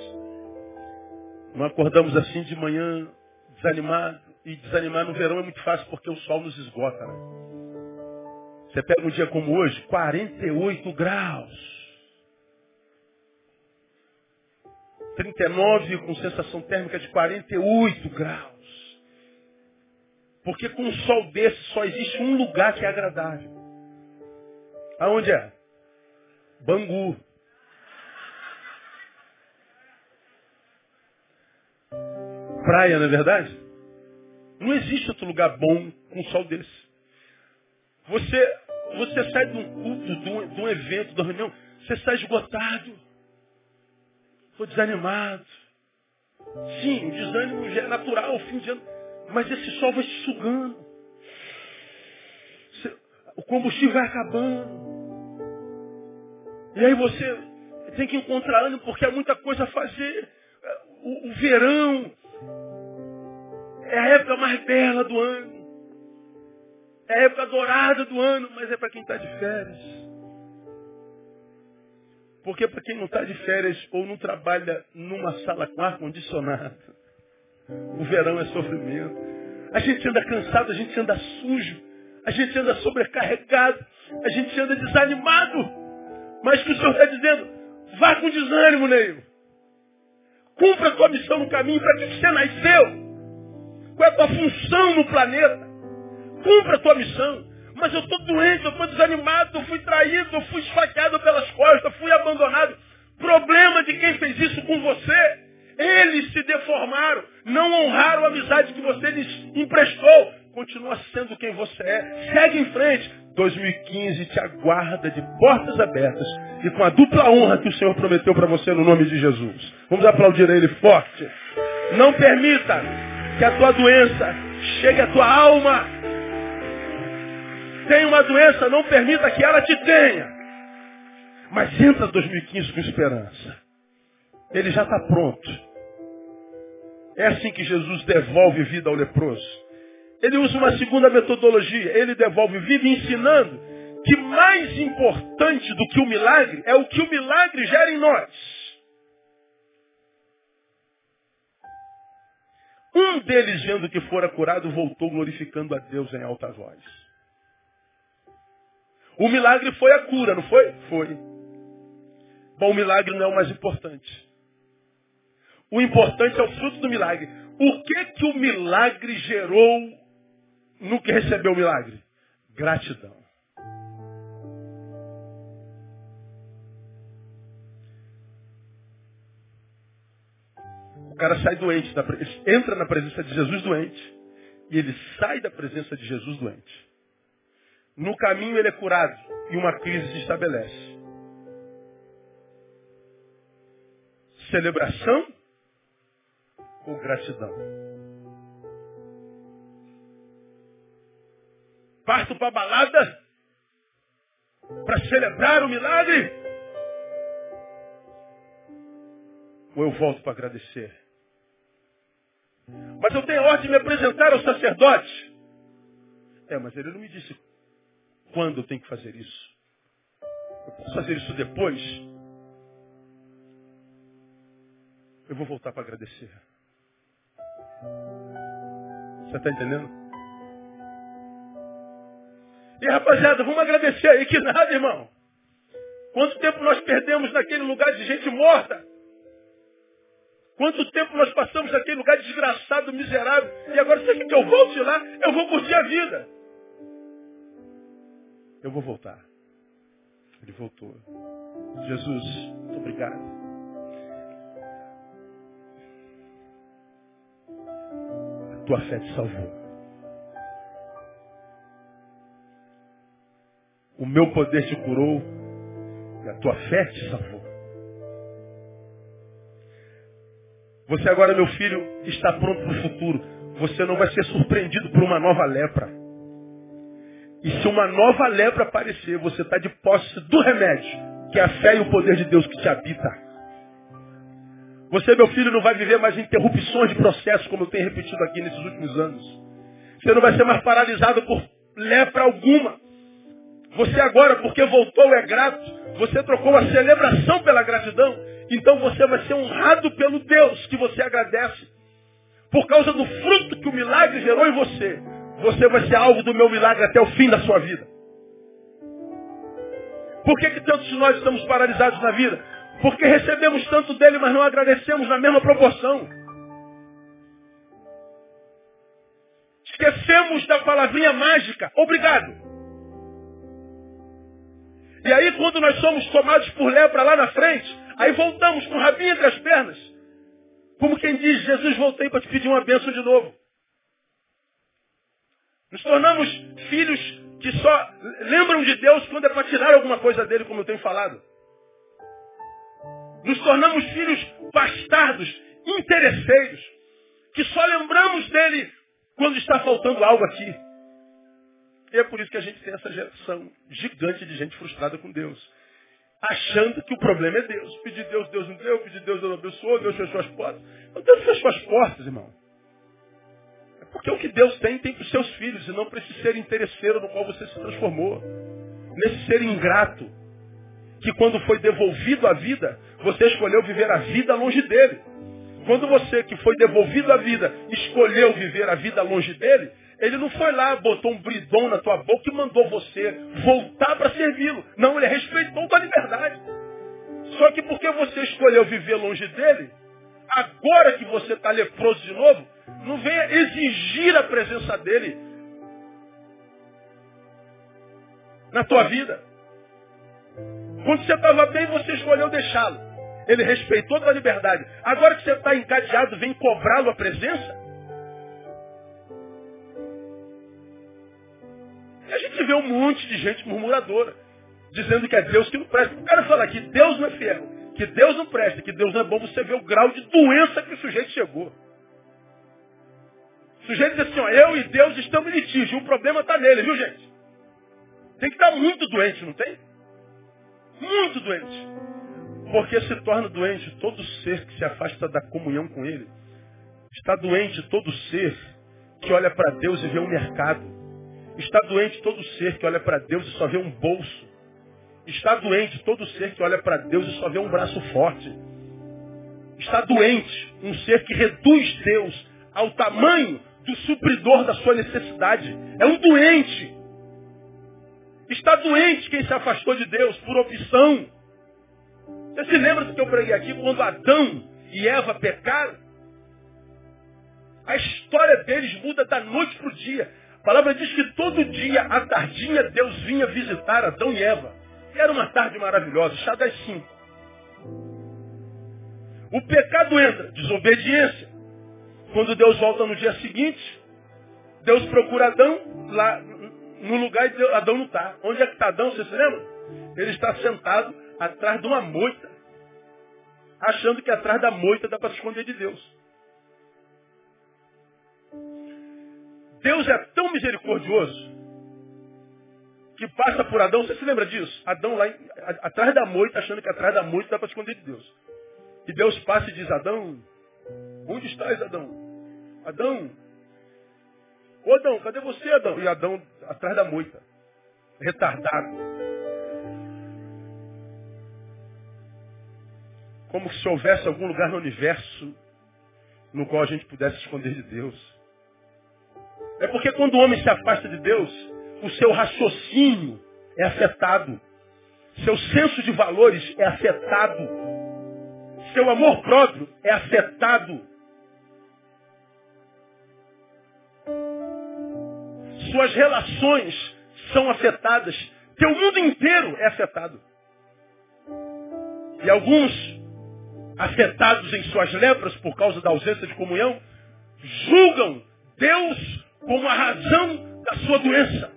não acordamos assim de manhã desanimado, e desanimar no verão é muito fácil porque o sol nos esgota. Né? Você pega um dia como hoje, 48 graus. 39 com sensação térmica de 48 graus. Porque com um sol desse só existe um lugar que é agradável. Aonde é? Bangu. praia, não é verdade? Não existe outro lugar bom com um sol desse. Você, você sai de um culto, de um, de um evento, de uma reunião, você sai esgotado. Estou desanimado. Sim, o desânimo já é natural, fim de ano. Mas esse sol vai te sugando. O combustível vai acabando. E aí você tem que encontrar ânimo porque há muita coisa a fazer. O, o verão, é a época mais bela do ano. É a época dourada do ano, mas é para quem está de férias. Porque para quem não está de férias ou não trabalha numa sala com ar-condicionado, o verão é sofrimento. A gente anda cansado, a gente anda sujo, a gente anda sobrecarregado, a gente anda desanimado. Mas que o Senhor está dizendo, vá com desânimo, Neil. Cumpra a tua missão no caminho para que você nasceu. Qual é a tua função no planeta? Cumpra a tua missão. Mas eu estou doente, eu estou desanimado, eu fui traído, eu fui esfaqueado pelas costas, fui abandonado. Problema de quem fez isso com você. Eles se deformaram, não honraram a amizade que você lhes emprestou. Continua sendo quem você é. Segue em frente. 2015 te aguarda de portas abertas e com a dupla honra que o Senhor prometeu para você no nome de Jesus. Vamos aplaudir a Ele forte. Não permita que a tua doença chegue à tua alma. Tem uma doença, não permita que ela te tenha. Mas entra 2015 com esperança. Ele já está pronto. É assim que Jesus devolve vida ao leproso. Ele usa uma segunda metodologia. Ele devolve vida ensinando que mais importante do que o milagre é o que o milagre gera em nós. Um deles, vendo que fora curado, voltou glorificando a Deus em alta voz. O milagre foi a cura, não foi? Foi. Bom, o milagre não é o mais importante. O importante é o fruto do milagre. O que que o milagre gerou no que recebeu o milagre? Gratidão. O cara sai doente, entra na presença de Jesus doente, e ele sai da presença de Jesus doente. No caminho ele é curado e uma crise se estabelece. Celebração ou gratidão? Parto para a balada para celebrar o milagre? Ou eu volto para agradecer? Mas eu tenho ordem de me apresentar ao sacerdote. É, mas ele não me disse quando eu tenho que fazer isso. Eu posso fazer isso depois? Eu vou voltar para agradecer. Você está entendendo? E rapaziada, vamos agradecer aí que nada, irmão. Quanto tempo nós perdemos naquele lugar de gente morta? Quanto tempo nós passamos naquele lugar desgraçado, miserável? E agora você que eu volte lá? Eu vou curtir a vida. Eu vou voltar. Ele voltou. Jesus, muito obrigado. Tua fé te salvou. O meu poder te curou e a tua fé te salvou. Você agora, meu filho, está pronto para o futuro. Você não vai ser surpreendido por uma nova lepra. E se uma nova lepra aparecer, você está de posse do remédio, que é a fé e o poder de Deus que te habita. Você, meu filho, não vai viver mais interrupções de processo, como eu tenho repetido aqui nesses últimos anos. Você não vai ser mais paralisado por lepra alguma. Você agora, porque voltou, é grato. Você trocou a celebração pela gratidão. Então você vai ser honrado pelo Deus que você agradece. Por causa do fruto que o milagre gerou em você. Você vai ser alvo do meu milagre até o fim da sua vida. Por que, que tantos de nós estamos paralisados na vida? Porque recebemos tanto dele, mas não agradecemos na mesma proporção. Esquecemos da palavrinha mágica. Obrigado. E aí, quando nós somos tomados por lepra lá na frente, aí voltamos com o rabinho entre as pernas. Como quem diz, Jesus, voltei para te pedir uma bênção de novo. Nos tornamos filhos que só lembram de Deus quando é para tirar alguma coisa dele, como eu tenho falado. Nos tornamos filhos bastardos, interesseiros, que só lembramos dele quando está faltando algo aqui. E é por isso que a gente tem essa geração gigante de gente frustrada com Deus. Achando que o problema é Deus. Pedir Deus, Deus não deu. Pedir Deus, Deus não abençoou. Deus fechou as portas. Deus fechou as portas, irmão. É porque o que Deus tem, tem para os seus filhos. E não para esse ser interesseiro no qual você se transformou. Nesse ser ingrato. Que quando foi devolvido a vida, você escolheu viver a vida longe dele. Quando você que foi devolvido a vida, escolheu viver a vida longe dele, ele não foi lá, botou um bridão na tua boca e mandou você voltar para servi-lo. Não, ele respeitou tua liberdade. Só que porque você escolheu viver longe dele, agora que você está leproso de novo, não venha exigir a presença dele na tua vida. Quando você estava bem, você escolheu deixá-lo. Ele respeitou tua liberdade. Agora que você está encadeado, vem cobrá-lo a presença? E a gente vê um monte de gente murmuradora, dizendo que é Deus que não presta. O cara fala que Deus não é fiel, que Deus não presta, que Deus não é bom, você vê o grau de doença que o sujeito chegou. O sujeito diz assim, ó, eu e Deus estamos em litígio, o problema está nele, viu gente? Tem que estar muito doente, não tem? Muito doente. Porque se torna doente todo ser que se afasta da comunhão com Ele. Está doente todo ser que olha para Deus e vê um mercado. Está doente todo ser que olha para Deus e só vê um bolso. Está doente todo ser que olha para Deus e só vê um braço forte. Está doente um ser que reduz Deus ao tamanho do supridor da sua necessidade. É um doente. Está doente quem se afastou de Deus por opção. Você se lembra do que eu preguei aqui quando Adão e Eva pecaram? A história deles muda da noite para o dia. A palavra diz que todo dia, à tardinha, Deus vinha visitar Adão e Eva. Era uma tarde maravilhosa, chá das cinco. O pecado entra, desobediência. Quando Deus volta no dia seguinte, Deus procura Adão lá no lugar e Adão não está. Onde é que está Adão, você se lembra? Ele está sentado atrás de uma moita, achando que atrás da moita dá para se esconder de Deus. Deus é tão misericordioso que passa por Adão, você se lembra disso? Adão lá atrás da moita, achando que atrás da moita dá para esconder de Deus. E Deus passa e diz, Adão, onde estás, Adão? Adão, ô Adão, cadê você, Adão? E Adão atrás da moita, retardado. Como se houvesse algum lugar no universo no qual a gente pudesse esconder de Deus. É porque quando o homem se afasta de Deus, o seu raciocínio é afetado. Seu senso de valores é afetado. Seu amor próprio é afetado. Suas relações são afetadas. Teu mundo inteiro é afetado. E alguns, afetados em suas lepras por causa da ausência de comunhão, julgam Deus como a razão da sua doença.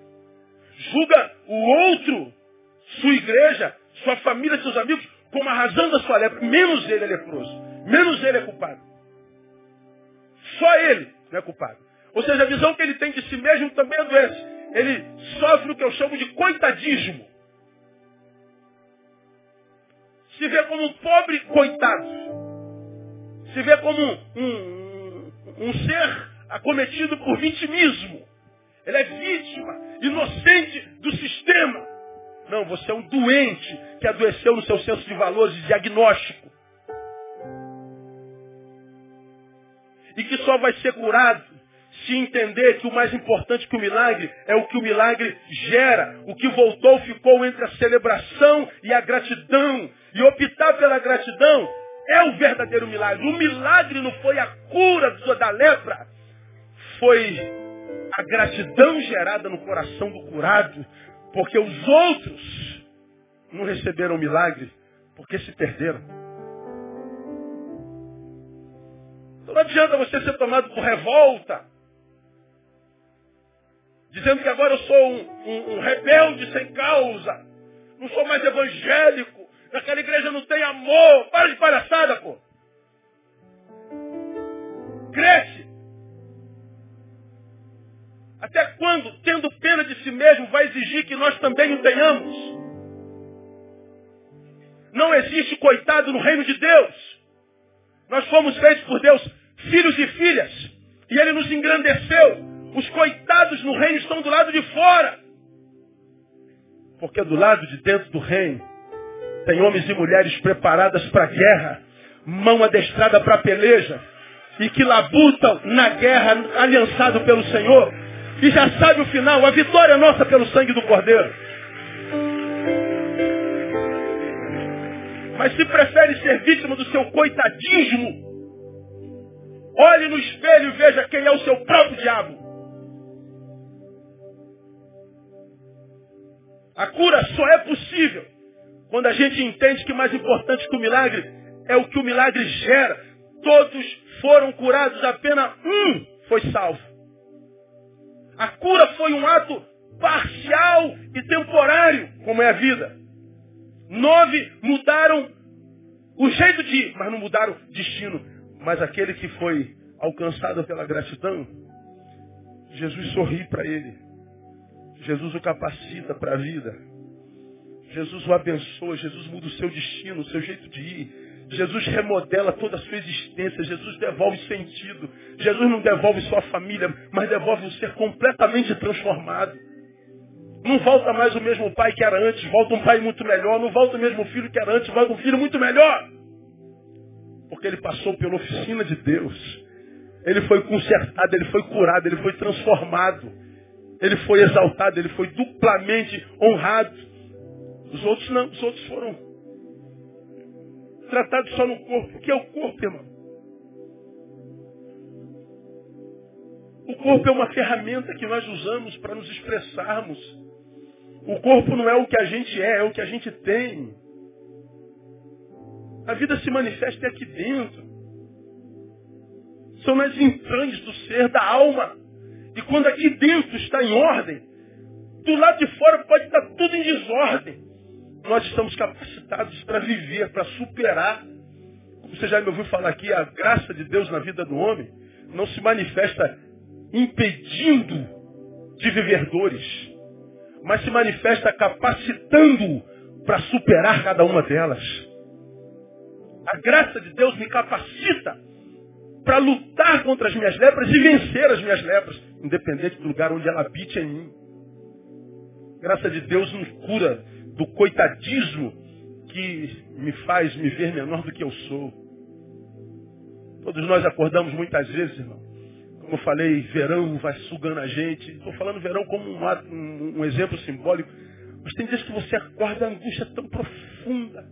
Julga o outro, sua igreja, sua família, seus amigos, como a razão da sua lepra. Menos ele é leproso. Menos ele é culpado. Só ele não é culpado. Ou seja, a visão que ele tem de si mesmo também é doença. Ele sofre o que eu chamo de coitadismo. Se vê como um pobre coitado. Se vê como um, um, um ser acometido por vitimismo. Ele é vítima, inocente do sistema. Não, você é um doente que adoeceu no seu senso de valores, de diagnóstico. E que só vai ser curado se entender que o mais importante que o milagre é o que o milagre gera. O que voltou ficou entre a celebração e a gratidão. E optar pela gratidão é o verdadeiro milagre. O milagre não foi a cura da lepra foi a gratidão gerada no coração do curado, porque os outros não receberam o milagre, porque se perderam. Então não adianta você ser tomado por revolta, dizendo que agora eu sou um, um, um rebelde sem causa, não sou mais evangélico, naquela igreja não tem amor, para de palhaçada, pô. Cresce. Até quando, tendo pena de si mesmo, vai exigir que nós também o tenhamos? Não existe coitado no reino de Deus. Nós fomos feitos por Deus filhos e filhas. E Ele nos engrandeceu. Os coitados no reino estão do lado de fora. Porque do lado de dentro do reino tem homens e mulheres preparadas para a guerra, mão adestrada para a peleja, e que labutam na guerra aliançado pelo Senhor, e já sabe o final, a vitória é nossa pelo sangue do Cordeiro. Mas se prefere ser vítima do seu coitadismo, olhe no espelho e veja quem é o seu próprio diabo. A cura só é possível quando a gente entende que mais importante que o milagre é o que o milagre gera. Todos foram curados, apenas um foi salvo. A cura foi um ato parcial e temporário, como é a vida. Nove mudaram o jeito de ir, mas não mudaram o destino. Mas aquele que foi alcançado pela gratidão, Jesus sorri para ele. Jesus o capacita para a vida. Jesus o abençoa, Jesus muda o seu destino, o seu jeito de ir. Jesus remodela toda a sua existência. Jesus devolve sentido. Jesus não devolve sua família, mas devolve um ser completamente transformado. Não volta mais o mesmo pai que era antes, volta um pai muito melhor. Não volta o mesmo filho que era antes, volta um filho muito melhor. Porque ele passou pela oficina de Deus. Ele foi consertado, ele foi curado, ele foi transformado. Ele foi exaltado, ele foi duplamente honrado. Os outros não, os outros foram tratados só no corpo. Que é o corpo, irmão? O corpo é uma ferramenta que nós usamos para nos expressarmos. O corpo não é o que a gente é, é o que a gente tem. A vida se manifesta aqui dentro. São nas entranhas do ser, da alma. E quando aqui dentro está em ordem, do lado de fora pode estar tudo em desordem. Nós estamos capacitados para viver, para superar. Como você já me ouviu falar aqui, a graça de Deus na vida do homem não se manifesta impedindo de viver dores, mas se manifesta capacitando para superar cada uma delas. A graça de Deus me capacita para lutar contra as minhas lepras e vencer as minhas lepras, independente do lugar onde ela habite em mim. Graça de Deus me cura do coitadismo que me faz me ver menor do que eu sou. Todos nós acordamos muitas vezes, irmão. Como eu falei, verão vai sugando a gente. Estou falando verão como um, um, um exemplo simbólico. Mas tem dias que você acorda a angústia tão profunda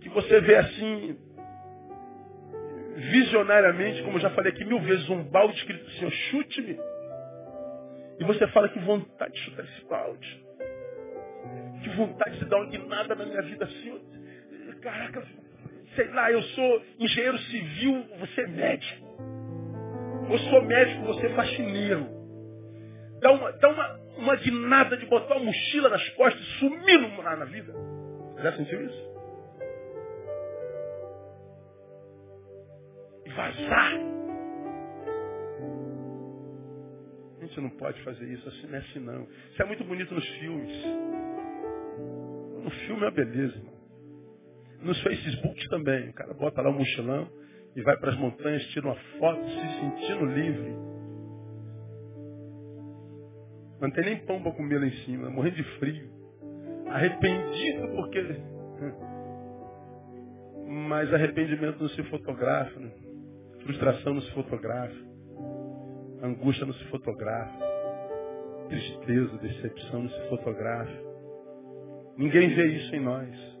que você vê assim, visionariamente, como já falei aqui mil vezes, um balde escrito assim, chute-me. E você fala que vontade de chutar esse balde. Que vontade de dar uma guinada na minha vida assim. Caraca, sei lá, eu sou engenheiro civil, você é médico. Eu sou médico, você é faxineiro. Dá uma, dá uma, uma guinada de botar uma mochila nas costas e sumir lá na vida. Já sentiu isso? Vazar. A gente não pode fazer isso assim, não é assim não. Isso é muito bonito nos filmes. No filme é uma beleza, irmão. Nos Facebooks também. O cara bota lá um mochilão e vai para as montanhas, tira uma foto se sentindo livre. Não tem nem pão para comer lá em cima, morrendo de frio. Arrependido porque. Mas arrependimento não se fotografa. Né? Frustração não se fotografa. Angústia não se fotografa. Tristeza, decepção não se fotografa. Ninguém vê isso em nós.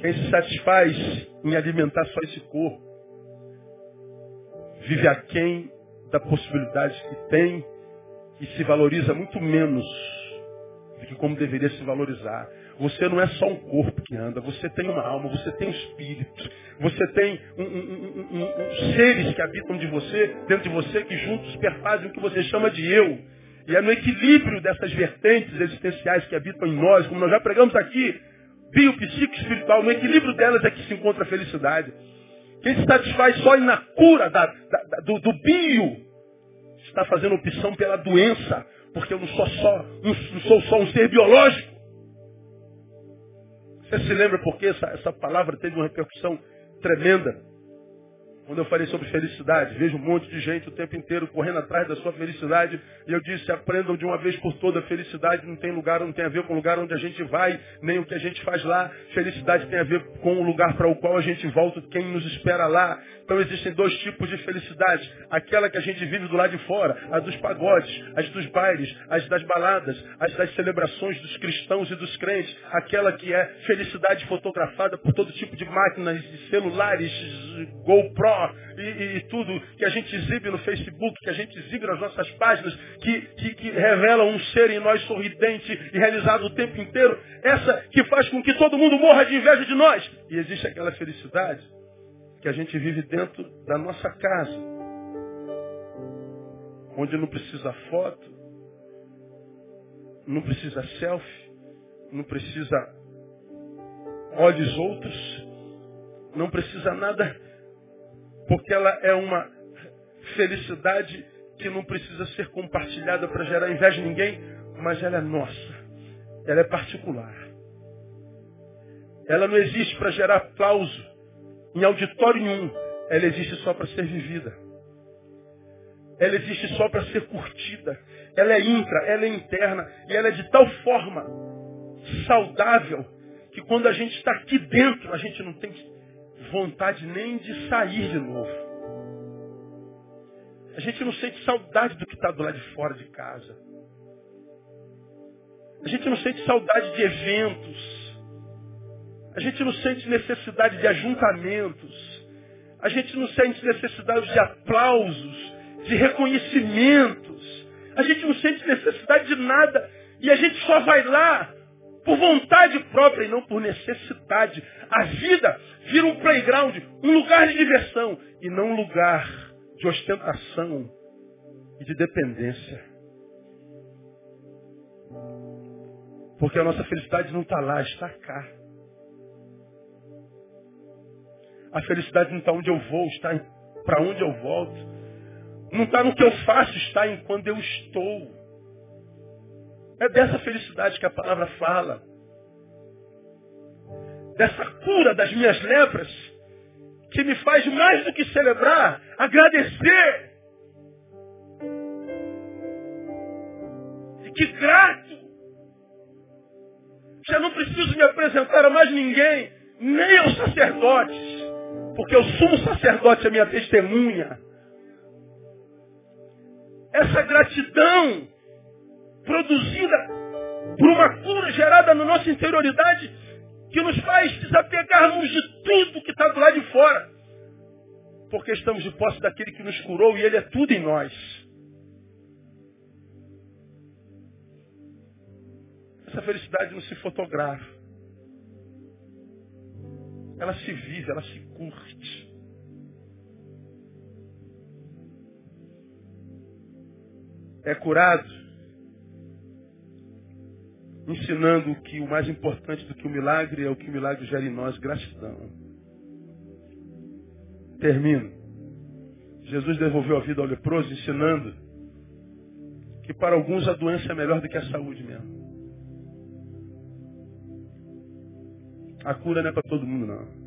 Quem se satisfaz em alimentar só esse corpo, vive aquém da possibilidade que tem e se valoriza muito menos do que como deveria se valorizar. Você não é só um corpo que anda, você tem uma alma, você tem um espírito, você tem um, um, um, seres que habitam de você, dentro de você, que juntos perfazem o que você chama de eu. E é no equilíbrio dessas vertentes existenciais que habitam em nós, como nós já pregamos aqui, bio, psico, espiritual, no equilíbrio delas é que se encontra a felicidade. Quem se satisfaz só na cura da, da, do, do bio, está fazendo opção pela doença, porque eu não sou só, não sou só um ser biológico. Você se lembra porque essa, essa palavra teve uma repercussão tremenda? Quando eu falei sobre felicidade, vejo um monte de gente o tempo inteiro correndo atrás da sua felicidade. E eu disse, aprendam de uma vez por toda, felicidade não tem lugar, não tem a ver com o lugar onde a gente vai, nem o que a gente faz lá. Felicidade tem a ver com o lugar para o qual a gente volta, quem nos espera lá. Então existem dois tipos de felicidade. Aquela que a gente vive do lado de fora, a dos pagodes, as dos bailes, as das baladas, as das celebrações dos cristãos e dos crentes. Aquela que é felicidade fotografada por todo tipo de máquinas, de celulares, GoPro e, e, tudo que a gente exibe no Facebook, que a gente exibe nas nossas páginas, que, que, que um ser em nós sorridente e realizado o tempo inteiro. Essa que faz com que todo mundo morra de inveja de nós. E existe aquela felicidade que a gente vive dentro da nossa casa, onde não precisa foto, não precisa selfie, não precisa olhos outros, não precisa nada, porque ela é uma felicidade que não precisa ser compartilhada para gerar inveja de ninguém, mas ela é nossa, ela é particular. Ela não existe para gerar aplauso, em auditório nenhum. Ela existe só para ser vivida. Ela existe só para ser curtida. Ela é intra, ela é interna. E ela é de tal forma saudável que quando a gente está aqui dentro, a gente não tem vontade nem de sair de novo. A gente não sente saudade do que está do lado de fora de casa. A gente não sente saudade de eventos. A gente não sente necessidade de ajuntamentos. A gente não sente necessidade de aplausos, de reconhecimentos. A gente não sente necessidade de nada. E a gente só vai lá por vontade própria e não por necessidade. A vida vira um playground, um lugar de diversão e não um lugar de ostentação e de dependência. Porque a nossa felicidade não está lá, está cá. A felicidade não está onde eu vou, está para onde eu volto. Não está no que eu faço, está em quando eu estou. É dessa felicidade que a palavra fala. Dessa cura das minhas lepras, que me faz mais do que celebrar, agradecer. E que grato. Já não preciso me apresentar a mais ninguém, nem aos sacerdotes, porque o sumo sacerdote é minha testemunha. Essa gratidão produzida por uma cura gerada na nossa interioridade que nos faz desapegarmos de tudo que está do lado de fora. Porque estamos de posse daquele que nos curou e ele é tudo em nós. Essa felicidade não se fotografa. Ela se vive, ela se curte. É curado ensinando que o mais importante do que o milagre é o que o milagre gera em nós, gratidão. Termino. Jesus devolveu a vida ao leproso, ensinando que para alguns a doença é melhor do que a saúde mesmo. A cura não é para todo mundo, não.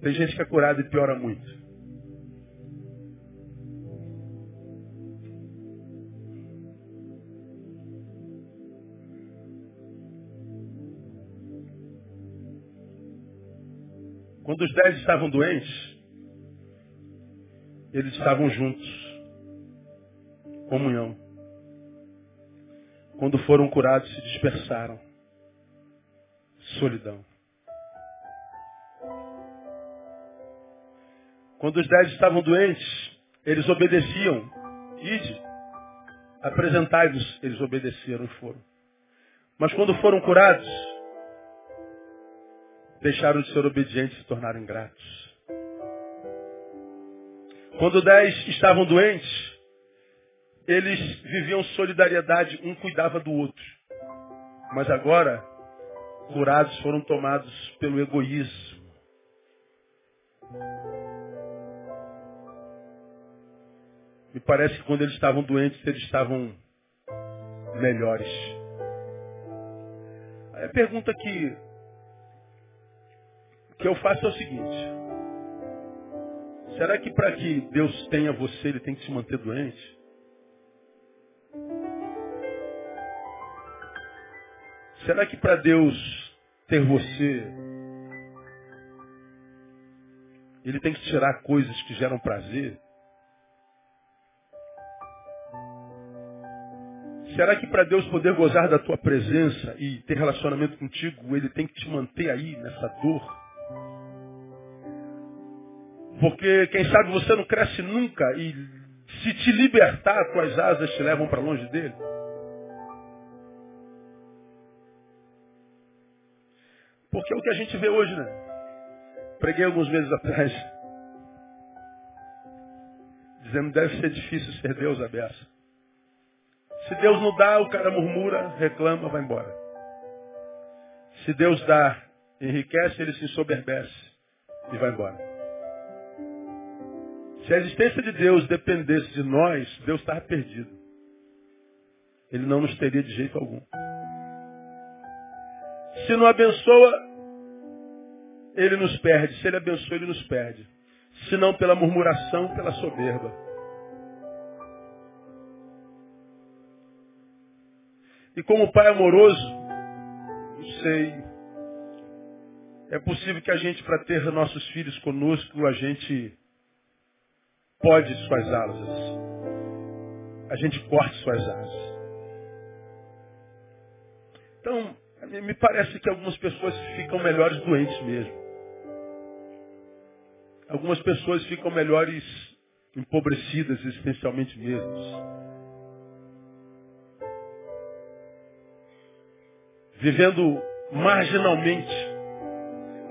Tem gente que é curada e piora muito. Quando os dez estavam doentes, eles estavam juntos. Comunhão. Quando foram curados, se dispersaram. Solidão. Quando os dez estavam doentes, eles obedeciam. Ide, apresentai-vos. Eles obedeceram e foram. Mas quando foram curados, deixaram de ser obedientes e se tornaram ingratos. Quando dez estavam doentes, eles viviam solidariedade, um cuidava do outro. Mas agora, curados foram tomados pelo egoísmo. Me parece que quando eles estavam doentes, eles estavam melhores. Aí a pergunta que que eu faço é o seguinte. Será que para que Deus tenha você, ele tem que se manter doente? Será que para Deus ter você, ele tem que tirar coisas que geram prazer? Será que para Deus poder gozar da tua presença e ter relacionamento contigo, ele tem que te manter aí nessa dor? Porque, quem sabe, você não cresce nunca e se te libertar, tuas asas te levam para longe dele. Porque é o que a gente vê hoje, né? Preguei alguns meses atrás. Dizendo, deve ser difícil ser Deus aberto. Se Deus não dá, o cara murmura, reclama, vai embora. Se Deus dá, enriquece, ele se ensoberbece e vai embora. Se a existência de Deus dependesse de nós, Deus estava perdido. Ele não nos teria de jeito algum. Se não abençoa, ele nos perde. Se ele abençoa, ele nos perde. Se não pela murmuração, pela soberba. E como pai amoroso, não sei, é possível que a gente, para ter nossos filhos conosco, a gente pode suas asas. A gente corta suas asas. Então, me parece que algumas pessoas ficam melhores doentes mesmo. Algumas pessoas ficam melhores empobrecidas existencialmente mesmo. Vivendo marginalmente,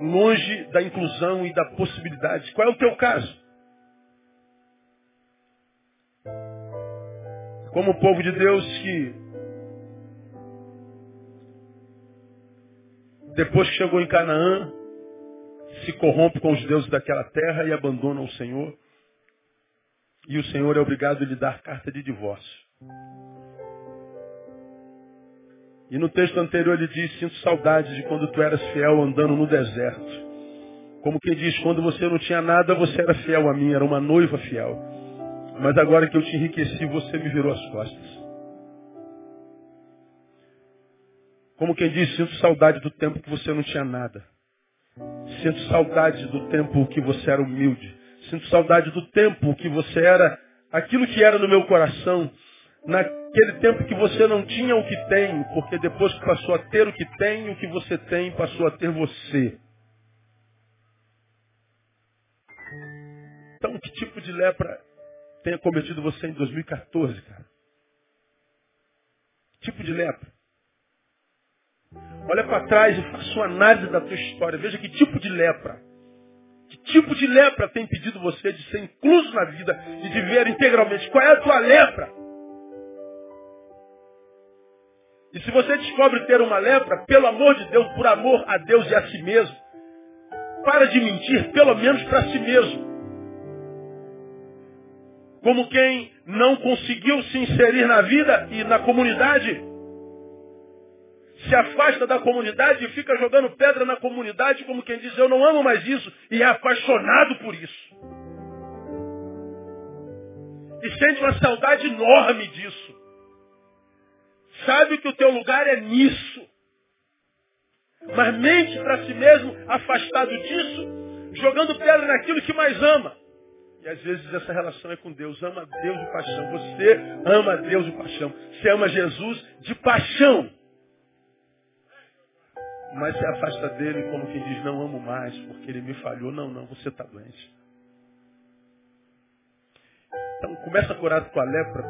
longe da inclusão e da possibilidade. Qual é o teu caso? Como o povo de Deus que depois que chegou em Canaã, se corrompe com os deuses daquela terra e abandona o Senhor. E o Senhor é obrigado a lhe dar carta de divórcio. E no texto anterior ele diz, sinto saudade de quando tu eras fiel andando no deserto. Como quem diz, quando você não tinha nada, você era fiel a mim, era uma noiva fiel. Mas agora que eu te enriqueci, você me virou as costas. Como quem diz, sinto saudade do tempo que você não tinha nada. Sinto saudade do tempo que você era humilde. Sinto saudade do tempo que você era aquilo que era no meu coração. Naquele tempo que você não tinha o que tem, porque depois que passou a ter o que tem, o que você tem passou a ter você. Então, que tipo de lepra tenha cometido você em 2014, cara? Tipo de lepra? Olha para trás e faça uma análise da tua história. Veja que tipo de lepra. Que tipo de lepra tem impedido você de ser incluso na vida e de viver integralmente? Qual é a tua lepra? E se você descobre ter uma lepra, pelo amor de Deus, por amor a Deus e a si mesmo, para de mentir, pelo menos para si mesmo. Como quem não conseguiu se inserir na vida e na comunidade, se afasta da comunidade e fica jogando pedra na comunidade, como quem diz, eu não amo mais isso, e é apaixonado por isso. E sente uma saudade enorme disso. Sabe que o teu lugar é nisso. Mas mente para si mesmo, afastado disso, jogando pedra naquilo que mais ama. E às vezes essa relação é com Deus. Ama Deus de paixão. Você ama Deus de paixão. Você ama Jesus de paixão. Mas se afasta dele como quem diz, não amo mais, porque ele me falhou. Não, não, você está doente. Então começa a curar com a lepra,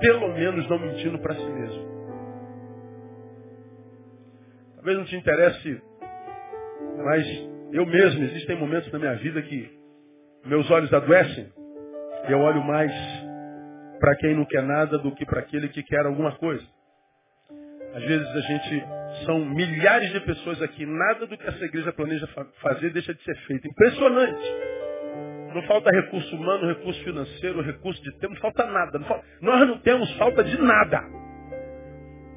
pelo menos não mentindo para si mesmo. Talvez não te interesse, mas eu mesmo, existem momentos na minha vida que meus olhos adoecem eu olho mais para quem não quer nada do que para aquele que quer alguma coisa. Às vezes a gente, são milhares de pessoas aqui, nada do que essa igreja planeja fazer deixa de ser feito. Impressionante. Não falta recurso humano, recurso financeiro, recurso de tempo, não falta nada. Não falta, nós não temos falta de nada.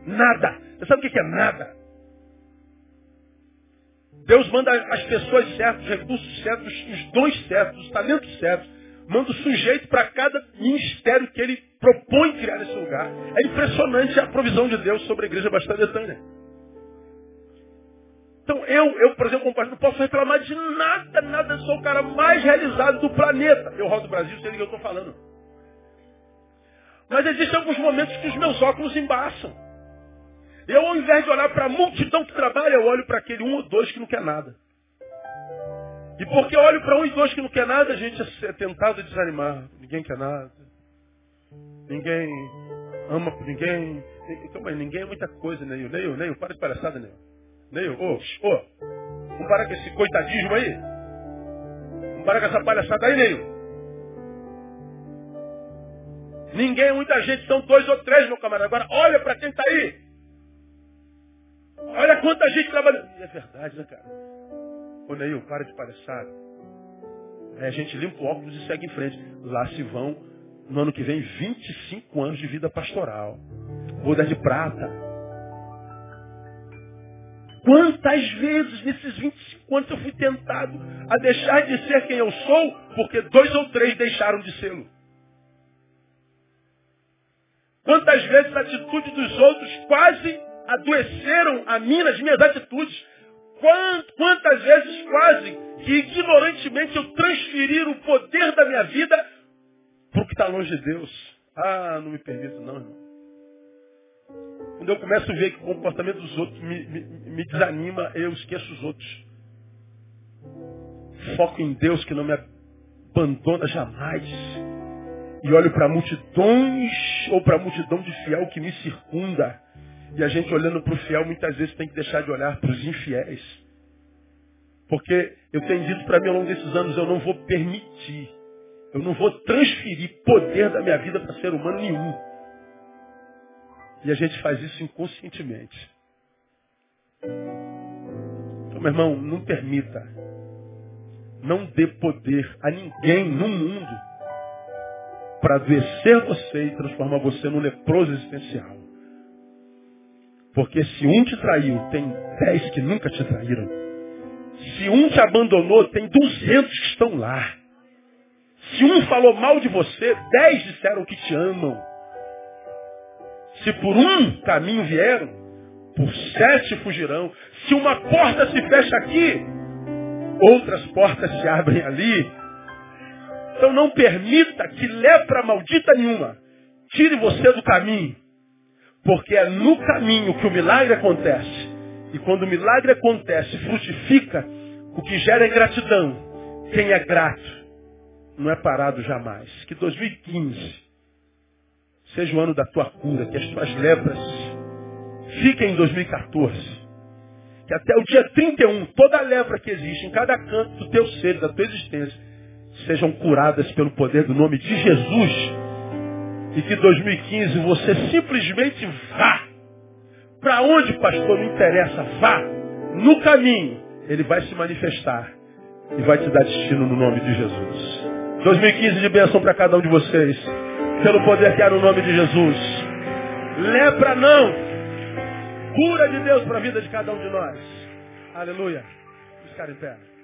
Nada. Você sabe o que é nada? Deus manda as pessoas certas, os recursos certos, os dons certos, os talentos certos. Manda o sujeito para cada ministério que ele propõe criar nesse lugar. É impressionante a provisão de Deus sobre a igreja Betânia. Então eu, eu, por exemplo, como pastor, não posso reclamar de nada, nada, sou o cara mais realizado do planeta. Eu rodo o Brasil, sei do que eu estou falando. Mas existem alguns momentos que os meus óculos embaçam. Eu, ao invés de olhar para a multidão que trabalha, eu olho para aquele um ou dois que não quer nada. E porque eu olho para um e dois que não quer nada, a gente é tentado a desanimar. Ninguém quer nada. Ninguém ama por ninguém. Calma aí, ninguém é muita coisa, Neil. Neil, Neil, para de palhaçada, Neil. Neil, ô, oh, ô, oh, vamos parar com esse coitadismo aí. Vamos parar com essa palhaçada aí, Neil. Ninguém muita gente, são dois ou três, meu camarada. Agora, olha para quem está aí. Olha quanta gente trabalha. E é verdade, né, cara? Ô Neil, para de palhaçada. Aí a gente limpa o óculos e segue em frente. Lá se vão, no ano que vem, 25 anos de vida pastoral. Boda de prata. Quantas vezes nesses 25 anos eu fui tentado a deixar de ser quem eu sou, porque dois ou três deixaram de ser. Quantas vezes a atitude dos outros quase adoeceram a mim nas minhas atitudes. Quantas vezes quase que ignorantemente eu transferi o poder da minha vida para o que está longe de Deus. Ah, não me permito não, irmão. Quando eu começo a ver que o comportamento dos outros me, me, me desanima, eu esqueço os outros. Foco em Deus que não me abandona jamais. E olho para multidões ou para a multidão de fiel que me circunda. E a gente olhando para o fiel muitas vezes tem que deixar de olhar para os infiéis. Porque eu tenho dito para mim ao longo desses anos, eu não vou permitir, eu não vou transferir poder da minha vida para ser humano nenhum. E a gente faz isso inconscientemente. Então, meu irmão, não permita. Não dê poder a ninguém no mundo para adoecer você e transformar você num leproso existencial. Porque se um te traiu, tem dez que nunca te traíram. Se um te abandonou, tem duzentos que estão lá. Se um falou mal de você, dez disseram que te amam. Se por um caminho vieram, por sete fugirão. Se uma porta se fecha aqui, outras portas se abrem ali. Então não permita que lepra maldita nenhuma tire você do caminho. Porque é no caminho que o milagre acontece. E quando o milagre acontece, frutifica, o que gera é gratidão. Quem é grato não é parado jamais. Que 2015 seja o ano da tua cura, que as tuas lepras fiquem em 2014. Que até o dia 31, toda lepra que existe em cada canto do teu ser, da tua existência, sejam curadas pelo poder do nome de Jesus e que 2015 você simplesmente vá. Para onde, pastor? Não interessa. Vá. No caminho, ele vai se manifestar e vai te dar destino no nome de Jesus. 2015 de bênção para cada um de vocês. Pelo poder que há no nome de Jesus. Lepra não. Cura de Deus para a vida de cada um de nós. Aleluia. Ficar em pé.